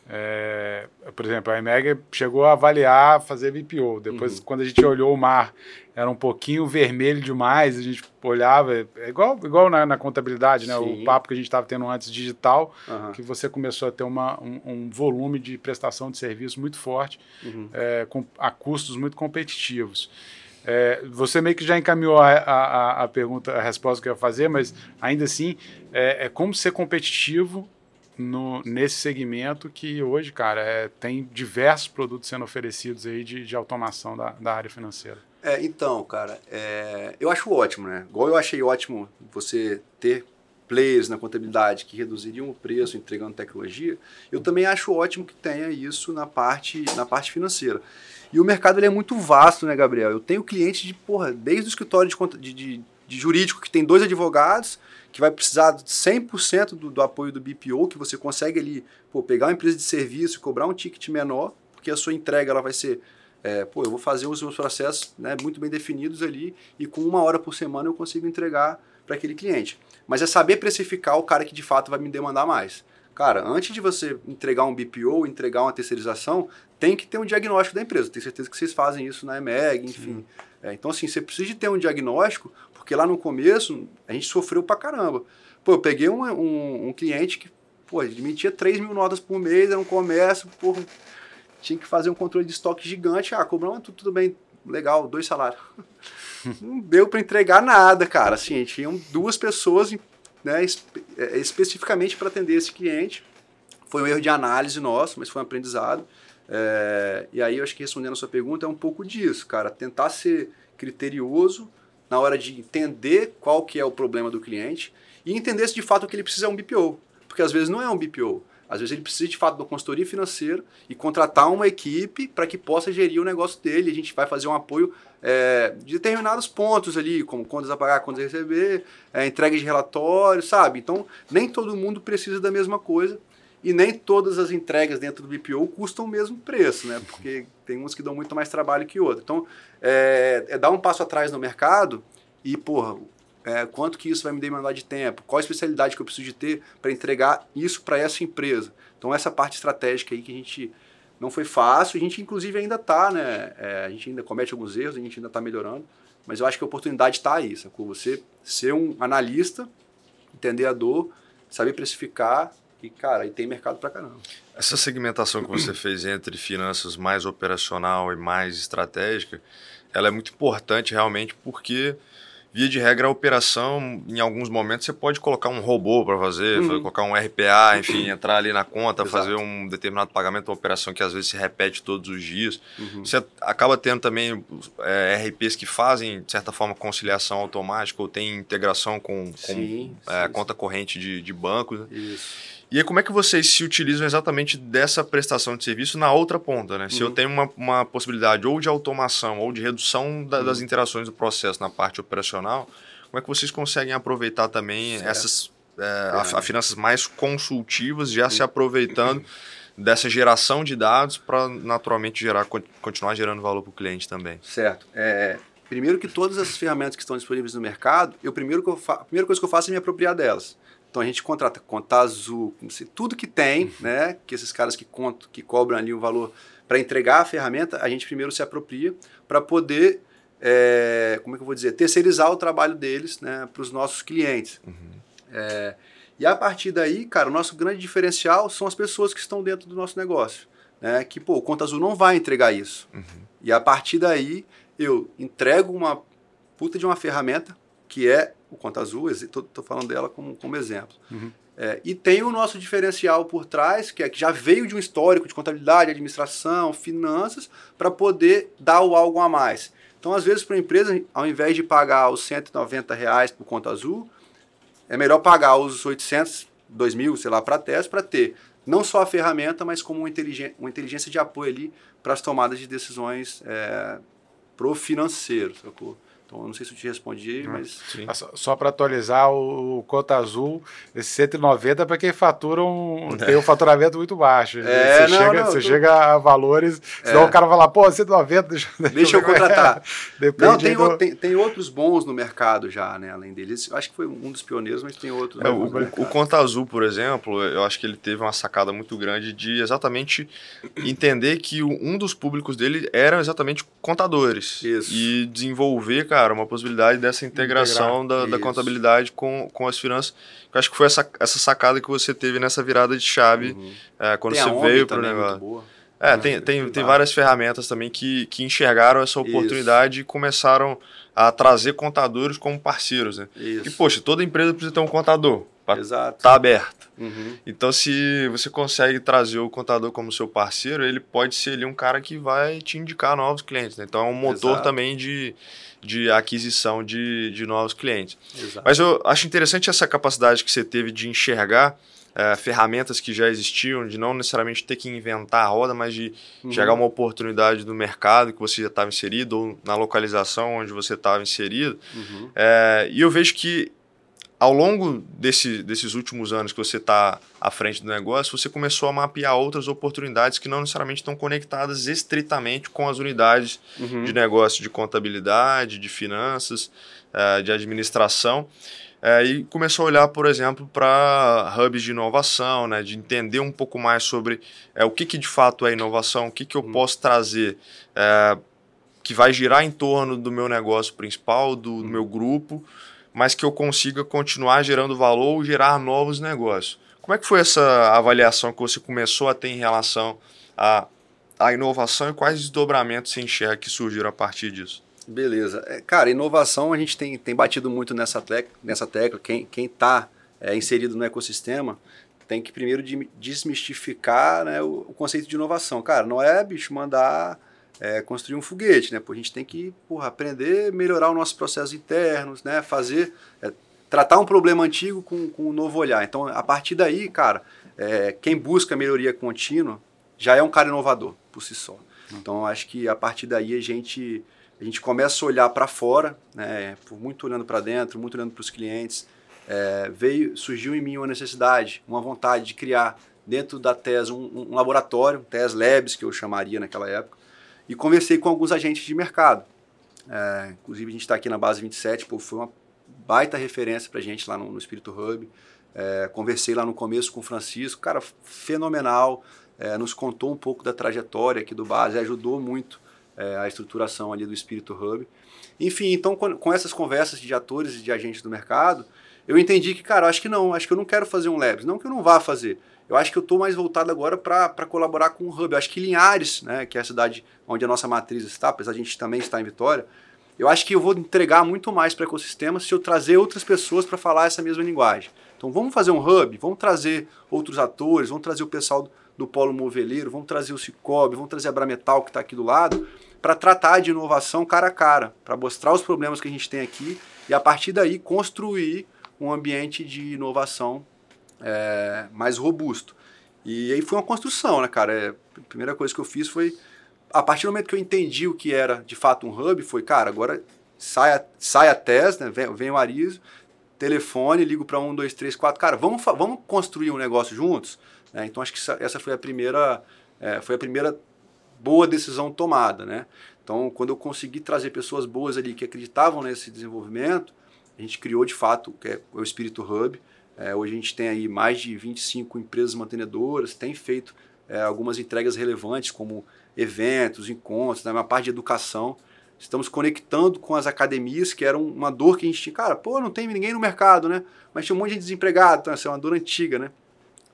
é, por exemplo, a EMEG chegou a avaliar fazer BPO. Depois, uhum. quando a gente olhou o mar, era um pouquinho vermelho demais. A gente olhava, é igual, igual na, na contabilidade, né? O papo que a gente estava tendo antes digital, uhum. que você começou a ter uma, um, um, volume de prestação de serviço muito forte, uhum. é, com, a custos muito competitivos. É, você meio que já encaminhou a, a, a, pergunta, a resposta que eu ia fazer, mas ainda assim, é, é como ser competitivo no, nesse segmento que hoje, cara, é, tem diversos produtos sendo oferecidos aí de, de automação da, da área financeira. É, então, cara, é, eu acho ótimo, né? Igual eu achei ótimo você ter players na contabilidade que reduziriam o preço entregando tecnologia, eu também acho ótimo que tenha isso na parte, na parte financeira. E o mercado ele é muito vasto, né, Gabriel? Eu tenho clientes de, porra, desde o escritório de, de, de, de jurídico que tem dois advogados que vai precisar 100% do, do apoio do BPO, que você consegue ali pô, pegar uma empresa de serviço e cobrar um ticket menor, porque a sua entrega ela vai ser, é, pô, eu vou fazer os meus processos né, muito bem definidos ali e com uma hora por semana eu consigo entregar para aquele cliente. Mas é saber precificar o cara que de fato vai me demandar mais. Cara, antes de você entregar um BPO, entregar uma terceirização, tem que ter um diagnóstico da empresa. Tenho certeza que vocês fazem isso na EMEG, enfim. É, então, assim, você precisa de ter um diagnóstico porque lá no começo a gente sofreu pra caramba. Pô, eu peguei um, um, um cliente que, pô, ele emitia 3 mil notas por mês, era um comércio, pô, tinha que fazer um controle de estoque gigante. Ah, cobramos tudo, tudo bem, legal, dois salários. Não deu para entregar nada, cara. Assim, tinham duas pessoas né, espe é, especificamente para atender esse cliente. Foi um erro de análise nosso, mas foi um aprendizado. É, e aí, eu acho que respondendo a sua pergunta, é um pouco disso, cara. Tentar ser criterioso na hora de entender qual que é o problema do cliente e entender se de fato o que ele precisa é um BPO. Porque às vezes não é um BPO. Às vezes ele precisa de fato de uma consultoria financeira e contratar uma equipe para que possa gerir o negócio dele. A gente vai fazer um apoio é, de determinados pontos ali, como contas a pagar, contas a receber, é, entrega de relatório, sabe? Então, nem todo mundo precisa da mesma coisa e nem todas as entregas dentro do BPO custam o mesmo preço, né? Porque tem uns que dão muito mais trabalho que outros. Então, é, é dar um passo atrás no mercado e, porra, é, quanto que isso vai me demandar de tempo, qual a especialidade que eu preciso de ter para entregar isso para essa empresa. Então essa parte estratégica aí que a gente não foi fácil, a gente inclusive ainda está, né? É, a gente ainda comete alguns erros, a gente ainda está melhorando, mas eu acho que a oportunidade está aí, sacou? Você ser um analista, entender a dor, saber precificar e, cara, aí tem mercado para caramba. Essa segmentação que você fez entre finanças mais operacional e mais estratégica, ela é muito importante realmente porque via de regra, a operação, em alguns momentos, você pode colocar um robô para fazer, uhum. colocar um RPA, enfim, entrar ali na conta, Exato. fazer um determinado pagamento, uma operação que às vezes se repete todos os dias. Uhum. Você acaba tendo também é, RPs que fazem, de certa forma, conciliação automática ou tem integração com, com sim, é, sim, conta sim. corrente de, de bancos. Né? Isso. E aí, como é que vocês se utilizam exatamente dessa prestação de serviço na outra ponta? Né? Se eu uhum. tenho uma, uma possibilidade ou de automação ou de redução da, uhum. das interações do processo na parte operacional, como é que vocês conseguem aproveitar também certo. essas é, a, a, finanças mais consultivas, já se aproveitando dessa geração de dados para naturalmente gerar, continuar gerando valor para o cliente também? Certo. É, primeiro que todas as ferramentas que estão disponíveis no mercado, eu primeiro que eu a primeira coisa que eu faço é me apropriar delas. Então a gente contrata conta azul, tudo que tem, uhum. né? Que esses caras que contam, que cobram ali o valor para entregar a ferramenta, a gente primeiro se apropria para poder, é, como é que eu vou dizer, terceirizar o trabalho deles, né? Para os nossos clientes. Uhum. É, e a partir daí, cara, o nosso grande diferencial são as pessoas que estão dentro do nosso negócio, né? Que pô, o Conta Azul não vai entregar isso. Uhum. E a partir daí eu entrego uma puta de uma ferramenta que é o Conta Azul, estou falando dela como, como exemplo. Uhum. É, e tem o nosso diferencial por trás, que é que já veio de um histórico de contabilidade, administração, finanças, para poder dar o algo a mais. Então, às vezes, para a empresa, ao invés de pagar os 190 reais por conta azul, é melhor pagar os 800, 2 mil, sei lá, para teste, para ter não só a ferramenta, mas como uma inteligência, uma inteligência de apoio ali para as tomadas de decisões é, pro financeiro, sacou? Então, não sei se eu te respondi, mas. Ah, só, para atualizar, o, Cota Azul, esse 190 para quem fatura um, é. tem um faturamento muito baixo. É, você, não, chega, não, você tô... chega a valores, é. senão o cara vai lá, pô, 190, deixa, deixa eu contratar. não, tem, do... tem, tem, outros bons no mercado já, né, além deles. Eu acho que foi um dos pioneiros, mas tem outros. É, o, o Conta Azul, por exemplo, eu acho que ele teve uma sacada muito grande de exatamente entender que um dos públicos dele eram exatamente contadores. Isso. E desenvolver, cara, uma possibilidade dessa integração da, da, contabilidade com, com as finanças. Eu acho que foi essa, essa sacada que você teve nessa virada de chave uhum. é, quando tem você veio para o negócio. É, tem, tem, tem várias ferramentas também que, que enxergaram essa oportunidade Isso. e começaram a trazer contadores como parceiros. Né? Isso. E, poxa, toda empresa precisa ter um contador. Exato. Tá aberto. Uhum. Então, se você consegue trazer o contador como seu parceiro, ele pode ser ali um cara que vai te indicar novos clientes. Né? Então, é um motor Exato. também de, de aquisição de, de novos clientes. Exato. Mas eu acho interessante essa capacidade que você teve de enxergar é, ferramentas que já existiam, de não necessariamente ter que inventar a roda, mas de uhum. chegar uma oportunidade do mercado que você já estava inserido ou na localização onde você estava inserido. Uhum. É, e eu vejo que ao longo desse, desses últimos anos que você está à frente do negócio, você começou a mapear outras oportunidades que não necessariamente estão conectadas estritamente com as unidades uhum. de negócio de contabilidade, de finanças, uh, de administração. Uh, e começou a olhar, por exemplo, para hubs de inovação, né, de entender um pouco mais sobre uh, o que, que de fato é inovação, o que, que eu uhum. posso trazer que vai girar em torno do meu negócio principal, do, do uhum. meu grupo, mas que eu consiga continuar gerando valor ou gerar novos negócios. Como é que foi essa avaliação que você começou a ter em relação à, à inovação e quais desdobramentos você enxerga que surgiram a partir disso? Beleza. É, cara, inovação a gente tem, tem batido muito nessa, tec nessa tecla. Quem está é, inserido no ecossistema tem que primeiro desmistificar né, o, o, conceito de inovação. Cara, não é, bicho, mandar é, construir um foguete, né? Pô, a gente tem que porra, aprender, melhorar os nossos processos internos, né? Fazer, é, tratar um problema antigo com, com um novo olhar. Então, a partir daí, cara, é, quem busca melhoria contínua já é um cara inovador por si só. Então, acho que a partir daí a gente, a gente começa a olhar para fora, né, muito olhando para dentro, muito olhando para os clientes. É, veio, surgiu em mim uma necessidade, uma vontade de criar dentro da TES um, um laboratório, TES Labs, que eu chamaria naquela época, e conversei com alguns agentes de mercado. É, inclusive, a gente está aqui na base 27, pô, foi uma baita referência para a gente lá no, no Espírito Hub. É, conversei lá no começo com o Francisco, cara, fenomenal, é, nos contou um pouco da trajetória aqui do base, ajudou muito é, a estruturação ali do Espírito Hub. Enfim, então com, com, essas conversas de atores e de agentes do mercado, eu entendi que, cara, acho que não, acho que eu não quero fazer um Labs, não que eu não vá fazer. Eu acho que eu estou mais voltado agora para colaborar com o Hub. Eu acho que Linhares, né, que é a cidade onde a nossa matriz está, apesar de a gente também estar em Vitória, eu acho que eu vou entregar muito mais para o ecossistema se eu trazer outras pessoas para falar essa mesma linguagem. Então vamos fazer um hub, vamos trazer outros atores, vamos trazer o pessoal do, do Polo Moveleiro, vamos trazer o Cicobi, vamos trazer a Brametal que está aqui do lado, para tratar de inovação cara a cara, para mostrar os problemas que a gente tem aqui e a partir daí construir um ambiente de inovação é, mais robusto. E aí foi uma construção, né, cara? É, a primeira coisa que eu fiz foi, a partir do momento que eu entendi o que era de fato um hub, foi, cara, agora sai a, sai a TES, né, vem, vem o Arizo, telefone, ligo para um, dois, três, quatro, cara, vamos, vamos construir um negócio juntos? É, então acho que essa, foi a primeira, é, foi a primeira boa decisão tomada, né? Então quando eu consegui trazer pessoas boas ali que acreditavam nesse desenvolvimento, a gente criou de fato que é o Espírito Hub, é, hoje a gente tem aí mais de 25 empresas mantenedoras, tem feito é, algumas entregas relevantes, como eventos, encontros, né, parte de educação. Estamos conectando com as academias, que era uma dor que a gente tinha. Cara, pô, não tem ninguém no mercado, né? Mas tinha um monte de desempregado, então essa é uma dor antiga, né?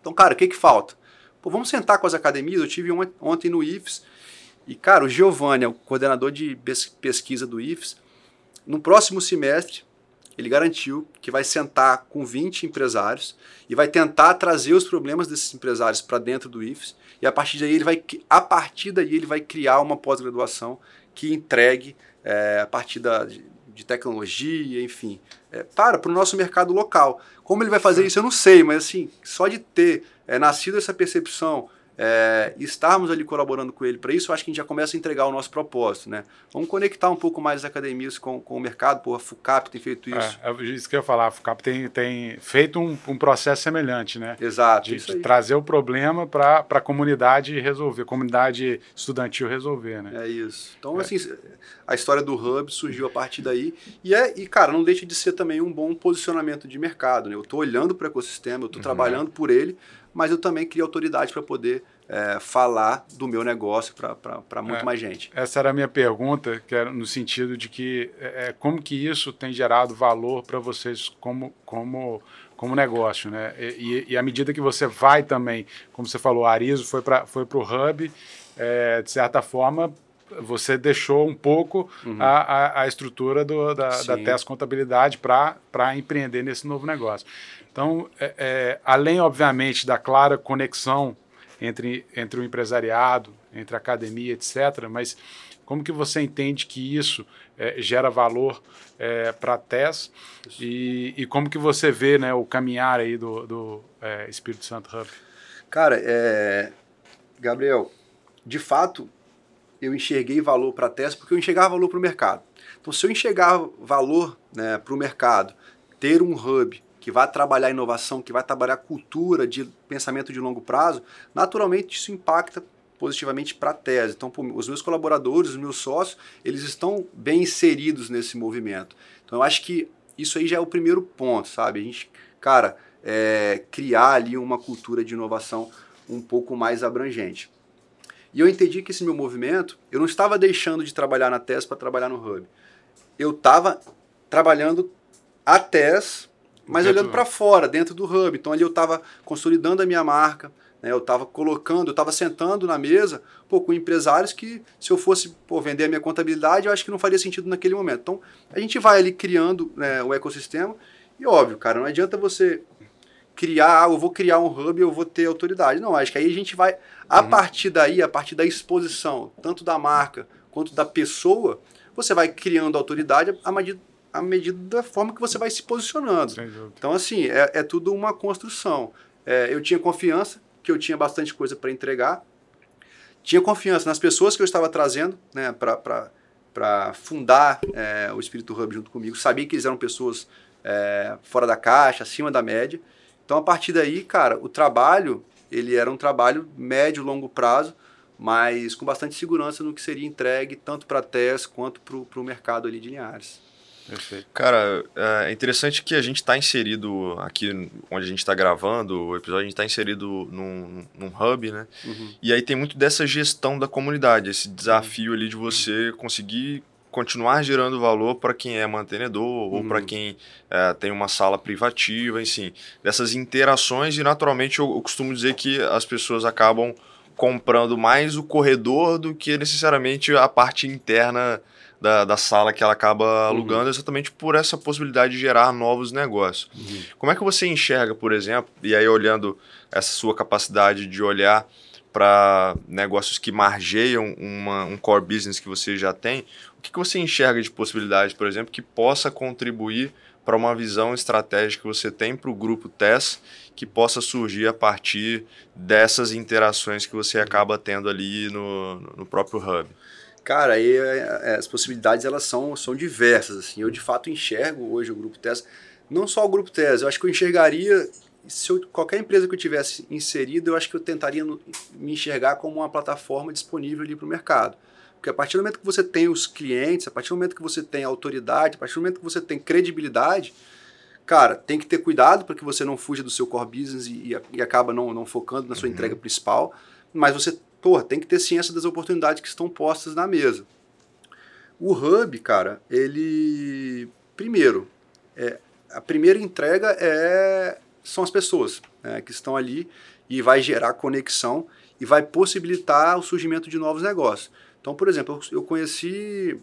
Então, cara, o que que falta? Pô, vamos sentar com as academias. Eu tive ontem no IFES e, cara, o Giovanni, é o coordenador de pesquisa do IFES, no próximo semestre ele garantiu que vai sentar com 20 empresários e vai tentar trazer os problemas desses empresários para dentro do IFES e a partir daí ele vai a partir daí ele vai criar uma pós-graduação que entregue é, a partir da, de, de tecnologia, enfim, é, para para o nosso mercado local. Como ele vai fazer isso eu não sei, mas assim só de ter é, nascido essa percepção é, estarmos ali colaborando com ele para isso, eu acho que a gente já começa a entregar o nosso propósito, né? Vamos conectar um pouco mais as academias com, com o mercado, pô, a FUCAP tem feito isso. É, é isso que eu ia falar, a FUCAP tem, tem feito um, um processo semelhante, né? Exato. De, de trazer o problema para a comunidade resolver, comunidade estudantil resolver, né? É isso. Então, é. assim, a história do Hub surgiu a partir daí e, é, e cara, não deixa de ser também um bom posicionamento de mercado, né? Eu estou olhando para o ecossistema, eu estou uhum. trabalhando por ele, mas eu também crio autoridade para poder é, falar do meu negócio para muito é, mais gente. Essa era a minha pergunta, que era no sentido de que é, é como que isso tem gerado valor para vocês como, como, como negócio, né? E, e, à medida que você vai também, como você falou, a Arizo foi para foi o Hub, é, de certa forma você deixou um pouco uhum. a, a, a, estrutura do, da, da TES Contabilidade para empreender nesse novo negócio. Então, é, é, além, obviamente, da clara conexão entre, entre o empresariado, entre a academia, etc., mas como que você entende que isso é, gera valor é, para a TES e, e, como que você vê né, o caminhar aí do, do é, Espírito Santo Hub? Cara, é, Gabriel, de fato, eu enxerguei valor para a TES porque eu enxergava valor para o mercado. Então, se eu enxergar valor né, para o mercado, ter um hub que vai trabalhar inovação, que vai trabalhar cultura de pensamento de longo prazo, naturalmente isso impacta positivamente para a tese. Então, os meus colaboradores, os meus sócios, eles estão bem inseridos nesse movimento. Então, eu acho que isso aí já é o primeiro ponto, sabe? A gente, cara, é, criar ali uma cultura de inovação um pouco mais abrangente. E eu entendi que esse meu movimento, eu não estava deixando de trabalhar na TES para trabalhar no Hub. Eu estava trabalhando a TES mas dentro olhando para fora, dentro do hub. Então ali eu estava consolidando a minha marca, né? eu estava colocando, eu estava sentando na mesa pô, com empresários que, se eu fosse pô, vender a minha contabilidade, eu acho que não faria sentido naquele momento. Então a gente vai ali criando né, o ecossistema e óbvio, cara, não adianta você criar, ah, eu vou criar um hub e eu vou ter autoridade. Não, acho que aí a gente vai, a uhum. partir daí, a partir da exposição, tanto da marca quanto da pessoa, você vai criando autoridade à medida, à medida da forma que você vai se posicionando. Então, assim, é, é tudo uma construção. é, eu tinha confiança que eu tinha bastante coisa para entregar, tinha confiança nas pessoas que eu estava trazendo né, para fundar é, o Espírito Hub junto comigo, sabia que eles eram pessoas é, fora da caixa, acima da média. Então, a partir daí, cara, o trabalho, ele era um trabalho médio, longo prazo, mas com bastante segurança no que seria entregue tanto para a TES quanto para o mercado ali de Linhares. Perfeito. Cara, é interessante que a gente está inserido aqui onde a gente está gravando o episódio, a gente está inserido num, num hub, né? Uhum. E aí tem muito dessa gestão da comunidade, esse desafio ali de você conseguir continuar gerando valor para quem é mantenedor uhum. ou para quem é, tem uma sala privativa, enfim, dessas interações e naturalmente eu, eu costumo dizer que as pessoas acabam comprando mais o corredor do que necessariamente a parte interna da, da sala que ela acaba uhum. alugando, uhum. exatamente por essa possibilidade de gerar novos negócios. Uhum. Como é que você enxerga, por exemplo, e aí olhando essa sua capacidade de olhar para negócios que margeiam uma, um core business que você já tem, o que, que você enxerga de possibilidade, por exemplo, que possa contribuir para uma visão estratégica que você tem para o grupo TES que possa surgir a partir dessas interações que você acaba tendo ali no, no próprio hub? Cara, aí é, é, as possibilidades elas são, são diversas. Assim. Eu de fato enxergo hoje o grupo TES, não só o grupo TES, eu acho que eu enxergaria, se eu, qualquer empresa que eu tivesse inserido, eu acho que eu tentaria me enxergar como uma plataforma disponível ali para o mercado. Porque a partir do momento que você tem os clientes, a partir do momento que você tem autoridade, a partir do momento que você tem credibilidade, cara, tem que ter cuidado para que você não fuja do seu core business e, e, e acaba não, não focando na sua uhum. entrega principal, mas você pô, tem que ter ciência das oportunidades que estão postas na mesa. O Hub, cara, ele. Primeiro, é, a primeira entrega é, são as pessoas né, que estão ali e vai gerar conexão e vai possibilitar o surgimento de novos negócios. Então, por exemplo, eu conheci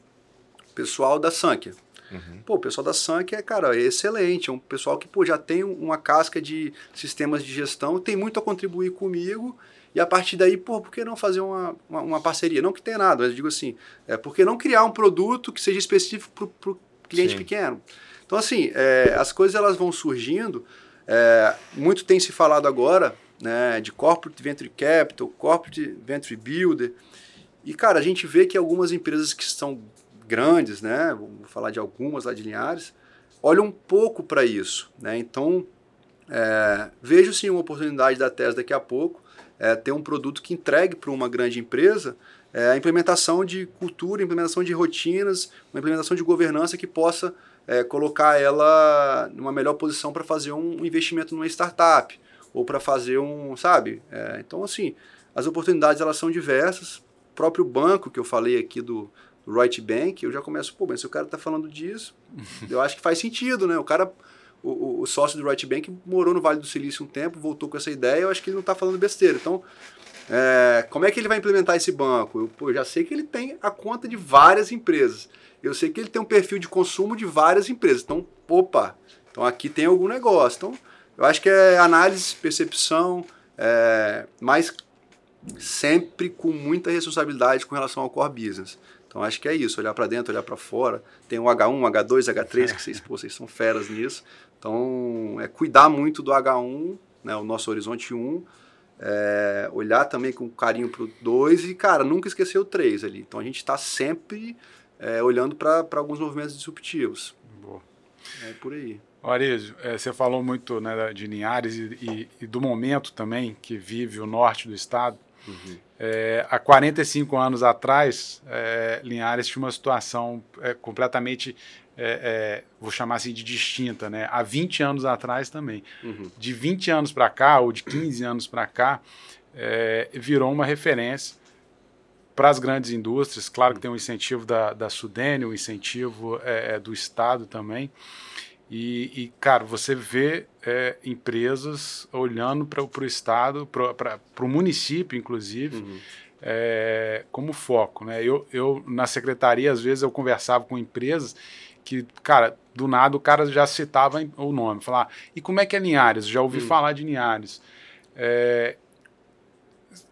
o pessoal da Sankia. Uhum. Pô, o pessoal da Sankia, cara, é excelente. É um pessoal que pô, já tem uma casca de sistemas de gestão, tem muito a contribuir comigo e a partir daí, pô, por que não fazer uma, uma, uma parceria? Não que tenha nada, mas eu digo assim, é, por que não criar um produto que seja específico para o cliente Sim. pequeno? Então, assim, é, as coisas elas vão surgindo. É, muito tem se falado agora né, de Corporate Venture Capital, Corporate Venture Builder. E, cara, a gente vê que algumas empresas que são grandes, né, vou falar de algumas lá de Linhares, olham um pouco para isso. Né? Então, é, vejo sim uma oportunidade da tese daqui a pouco é, ter um produto que entregue para uma grande empresa é, a implementação de cultura, implementação de rotinas, uma implementação de governança que possa é, colocar ela numa melhor posição para fazer um investimento numa startup ou para fazer um, sabe? É, então, assim, as oportunidades elas são diversas. O próprio banco que eu falei aqui do, do Right Bank, eu já começo, pô, mas se o cara está falando disso, eu acho que faz sentido, né? O cara o, o, sócio do Right Bank morou no Vale do Silício um tempo, voltou com essa ideia, eu acho que ele não está falando besteira. Então, é, como é que ele vai implementar esse banco? Eu, pô, já sei que ele tem a conta de várias empresas. Eu sei que ele tem um perfil de consumo de várias empresas. Então, opa, então aqui tem algum negócio. Então, eu acho que é análise, percepção, é, mas sempre com muita responsabilidade com relação ao core business. Então acho que é isso, olhar para dentro, olhar para fora. Tem o H1, H2, H3, que vocês, pô, vocês são feras nisso. Então, é cuidar muito do H1, né, o nosso horizonte 1, é, olhar também com carinho para o 2 e, cara, nunca esquecer o 3 ali. Então, a gente está sempre é, olhando para alguns movimentos disruptivos. Boa. É por aí. Arísio, é, você falou muito né, de Linhares e, e, e, do momento também que vive o norte do estado. Uhum. É, há 45 anos atrás, é, Linhares tinha uma situação é, completamente é, é, vou chamar assim de distinta, né? Há 20 anos atrás também. Uhum. De 20 anos para cá, ou de 15 anos para cá, é, virou uma referência para as grandes indústrias. Claro que tem um incentivo da, da Sudene, um incentivo é, é, do Estado também. E, e, cara, você vê é, empresas olhando para o Estado, para o município, inclusive, uhum. Como foco. Né? Eu, eu, na secretaria, às vezes, eu conversava com empresas que, cara, do nada o cara já citava o nome, falar, e como é que é Linhares? Já ouvi hum. falar de Linhares. É,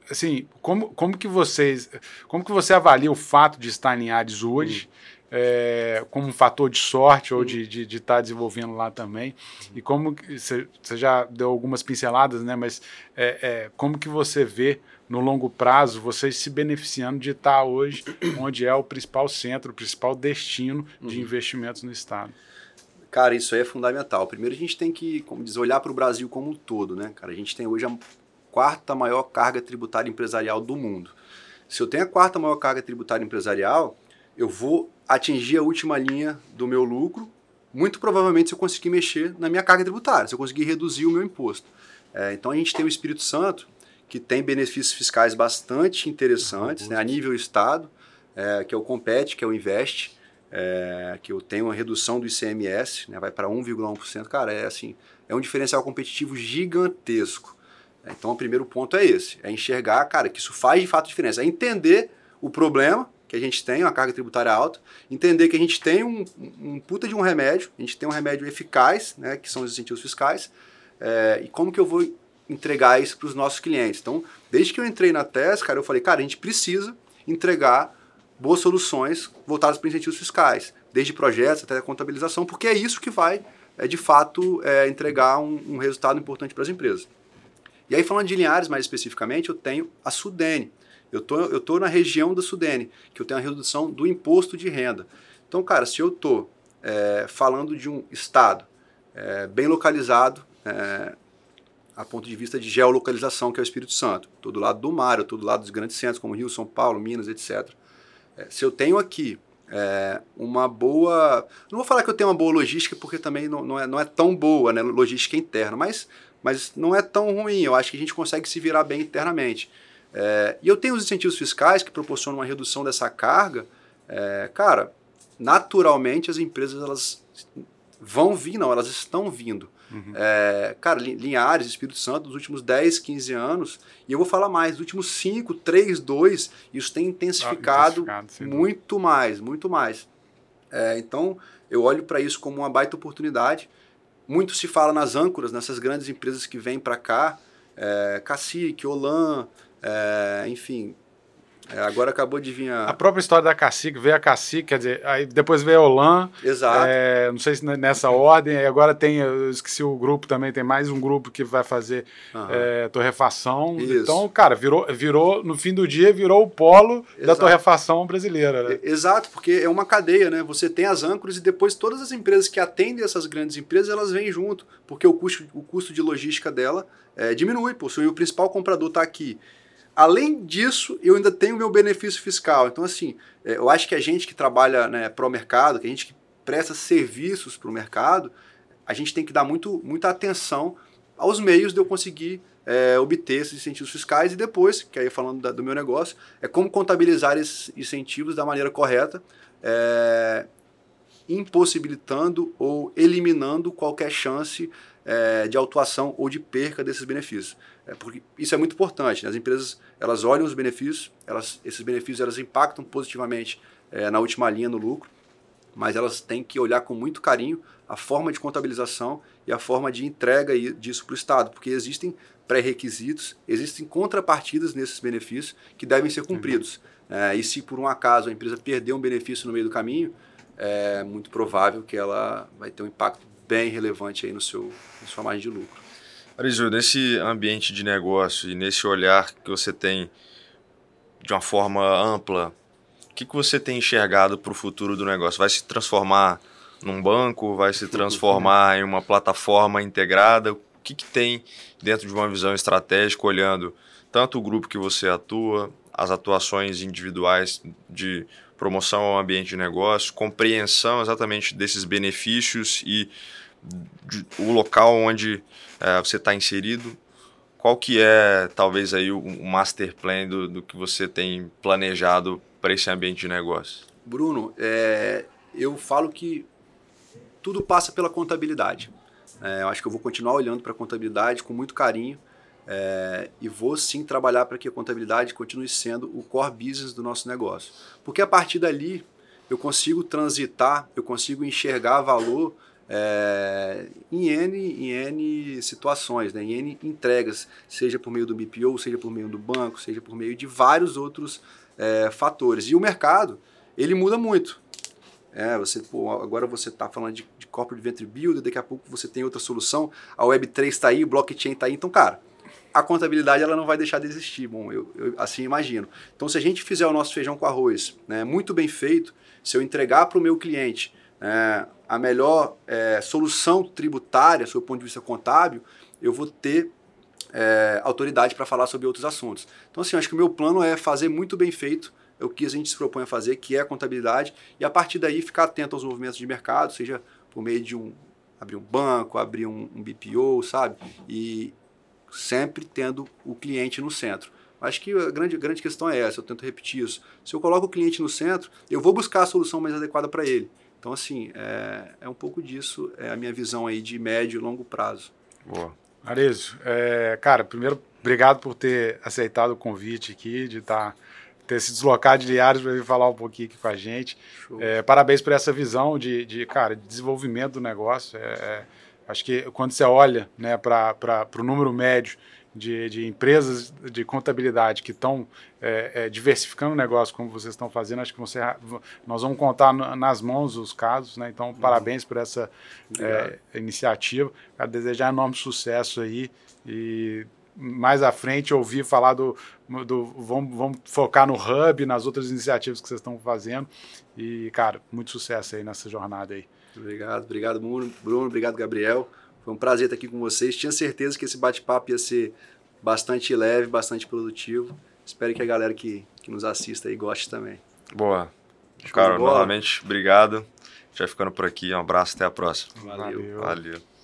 assim, como, como que vocês, como que você avalia o fato de estar em Linhares hoje? Hum. é, como um fator de sorte ou de estar de, de tá desenvolvendo lá também. E como você já deu algumas pinceladas, né? Mas é, é, como que você vê no longo prazo vocês se beneficiando de estar hoje onde é o principal centro, o principal destino de uhum. investimentos no estado? Cara, isso aí é fundamental. Primeiro a gente tem que, como diz, olhar para o Brasil como um todo, né? Cara, a gente tem hoje a quarta maior carga tributária empresarial do mundo. Se eu tenho a quarta maior carga tributária empresarial, eu vou atingir a última linha do meu lucro, muito provavelmente se eu conseguir mexer na minha carga tributária, se eu conseguir reduzir o meu imposto. É, então a gente tem o Espírito Santo, que tem benefícios fiscais bastante interessantes né, a nível Estado, é, que é o Compete, que é o Invest, é, que eu tenho uma redução do ICMS, né, vai para 1,1%, cara, é assim, é um diferencial competitivo gigantesco. Então, o primeiro ponto é esse, é enxergar, cara, que isso faz de fato diferença, é entender o problema que a gente tem, uma carga tributária alta, entender que a gente tem um, um puta de um remédio, a gente tem um remédio eficaz, né, que são os incentivos fiscais, é, e como que eu vou entregar isso para os nossos clientes. Então, desde que eu entrei na TES, cara, eu falei, cara, a gente precisa entregar boas soluções voltadas para incentivos fiscais, desde projetos até contabilização, porque é isso que vai, é, de fato, é, entregar um, um, resultado importante para as empresas. E aí, falando de Linhares mais especificamente, eu tenho a Sudene. Eu tô, eu tô na região da Sudene, que eu tenho a redução do imposto de renda. Então, cara, se eu tô é, falando de um estado é, bem localizado, é, a ponto de vista de geolocalização, que é o Espírito Santo. Estou do lado do mar, estou do lado dos grandes centros, como Rio, São Paulo, Minas, etc. É, se eu tenho aqui é, uma boa. Não vou falar que eu tenho uma boa logística, porque também não, não, é, não é tão boa, né? Logística interna, mas, mas não é tão ruim. Eu acho que a gente consegue se virar bem internamente. É, e eu tenho os incentivos fiscais que proporcionam uma redução dessa carga. É, cara, naturalmente as empresas elas vão vir, não, elas estão vindo. Uhum. É, cara, Linhares, Espírito Santo, nos últimos 10, 15 anos, e eu vou falar mais, nos últimos 5, 3, 2, isso tem intensificado, ah, intensificado muito mais, muito mais. É, então, eu olho para isso como uma baita oportunidade. Muito se fala nas âncoras, nessas grandes empresas que vêm para cá, é, Cacique, Olan, é, enfim, é, agora acabou de vir a... a... própria história da Cacique, veio a Cacique, quer dizer, aí depois veio a Olan. Exato. É, não sei se nessa ordem, aí agora tem, eu esqueci o grupo também, tem mais um grupo que vai fazer uhum. é, torrefação. Isso. Então, cara, virou, virou, no fim do dia, virou o polo Exato. da torrefação brasileira. Né? Exato, porque é uma cadeia, né? Você tem as âncoras e depois todas as empresas que atendem essas grandes empresas, elas vêm junto, porque o custo, o custo de logística dela é, diminui, pô, se o principal comprador está aqui Além disso, eu ainda tenho meu benefício fiscal. Então, assim, é, eu acho que a gente que trabalha né, para o mercado, que a gente que presta serviços para o mercado, a gente tem que dar muito, muita atenção aos meios de eu conseguir é, obter esses incentivos fiscais e depois, que aí falando da, do meu negócio, é como contabilizar esses incentivos da maneira correta, é, impossibilitando ou eliminando qualquer chance é, de autuação ou de perca desses benefícios. É, porque isso é muito importante. Né? As empresas elas olham os benefícios, elas, esses benefícios elas impactam positivamente é, na última linha no lucro, mas elas têm que olhar com muito carinho a forma de contabilização e a forma de entrega disso para o Estado, porque existem pré-requisitos, existem contrapartidas nesses benefícios que devem ser cumpridos. Uhum. É, e se por um acaso a empresa perder um benefício no meio do caminho, é muito provável que ela vai ter um impacto bem relevante aí no seu, na sua margem de lucro. Arizio, nesse ambiente de negócio e nesse olhar que você tem de uma forma ampla, o que, que você tem enxergado para o futuro do negócio? Vai se transformar num banco? Vai se transformar em uma plataforma integrada? O que, que tem dentro de uma visão estratégica, olhando tanto o grupo que você atua, as atuações individuais de promoção ao ambiente de negócio, compreensão exatamente desses benefícios e de, o local onde é, você está inserido. Qual que é, talvez, aí o, o master plan do, do, que você tem planejado para esse ambiente de negócio? Bruno, é, eu falo que tudo passa pela contabilidade. É, eu acho que eu vou continuar olhando para a contabilidade com muito carinho é, e vou sim trabalhar para que a contabilidade continue sendo o core business do nosso negócio. Porque a partir dali eu consigo transitar, eu consigo enxergar valor é, em, N, em N situações, né, em N entregas, seja por meio do BPO, seja por meio do banco, seja por meio de vários outros é, fatores. E o mercado, ele muda muito. É, você, pô, agora você está falando de, de corporate venture builder, daqui a pouco você tem outra solução, a Web3 está aí, o blockchain está aí. Então, cara, a contabilidade ela não vai deixar de existir. Bom, eu, eu, assim imagino. Então, se a gente fizer o nosso feijão com arroz né, muito bem feito, se eu entregar para o meu cliente é, a melhor é, solução tributária, do ponto de vista contábil, eu vou ter é, autoridade para falar sobre outros assuntos. Então, assim, acho que o meu plano é fazer muito bem feito é o que a gente se propõe a fazer, que é a contabilidade, e a partir daí ficar atento aos movimentos de mercado, seja por meio de um abrir um banco, abrir um, um BPO, sabe? E sempre tendo o cliente no centro. Acho que a grande, grande questão é essa, eu tento repetir isso. Se eu coloco o cliente no centro, eu vou buscar a solução mais adequada para ele. Então, assim, é, é um pouco disso, é a minha visão aí de médio e longo prazo. Boa. Arizio, é, cara, primeiro, obrigado por ter aceitado o convite aqui, de estar tá, ter se deslocado de Liares para vir falar um pouquinho aqui com a gente. É, parabéns por essa visão de, de, cara, de desenvolvimento do negócio. É, é acho que quando você olha né, para o número médio de, de empresas de contabilidade que estão é, é, diversificando o negócio como vocês estão fazendo, acho que você, nós vamos contar nas mãos os casos, né? Então, uhum. parabéns por essa é, iniciativa. Quero desejar enorme sucesso aí e mais à frente ouvir falar do, do vamos, vamos focar no hub, nas outras iniciativas que vocês estão fazendo e, cara, muito sucesso aí nessa jornada aí. Obrigado, obrigado Bruno, Bruno obrigado Gabriel. Foi um prazer estar aqui com vocês. Tinha certeza que esse bate-papo ia ser bastante leve, bastante produtivo. Espero que a galera que, que nos assista aí goste também. Boa. Show Cara, novamente, obrigado. Já ficando por aqui. Um abraço, até a próxima. Valeu. Valeu.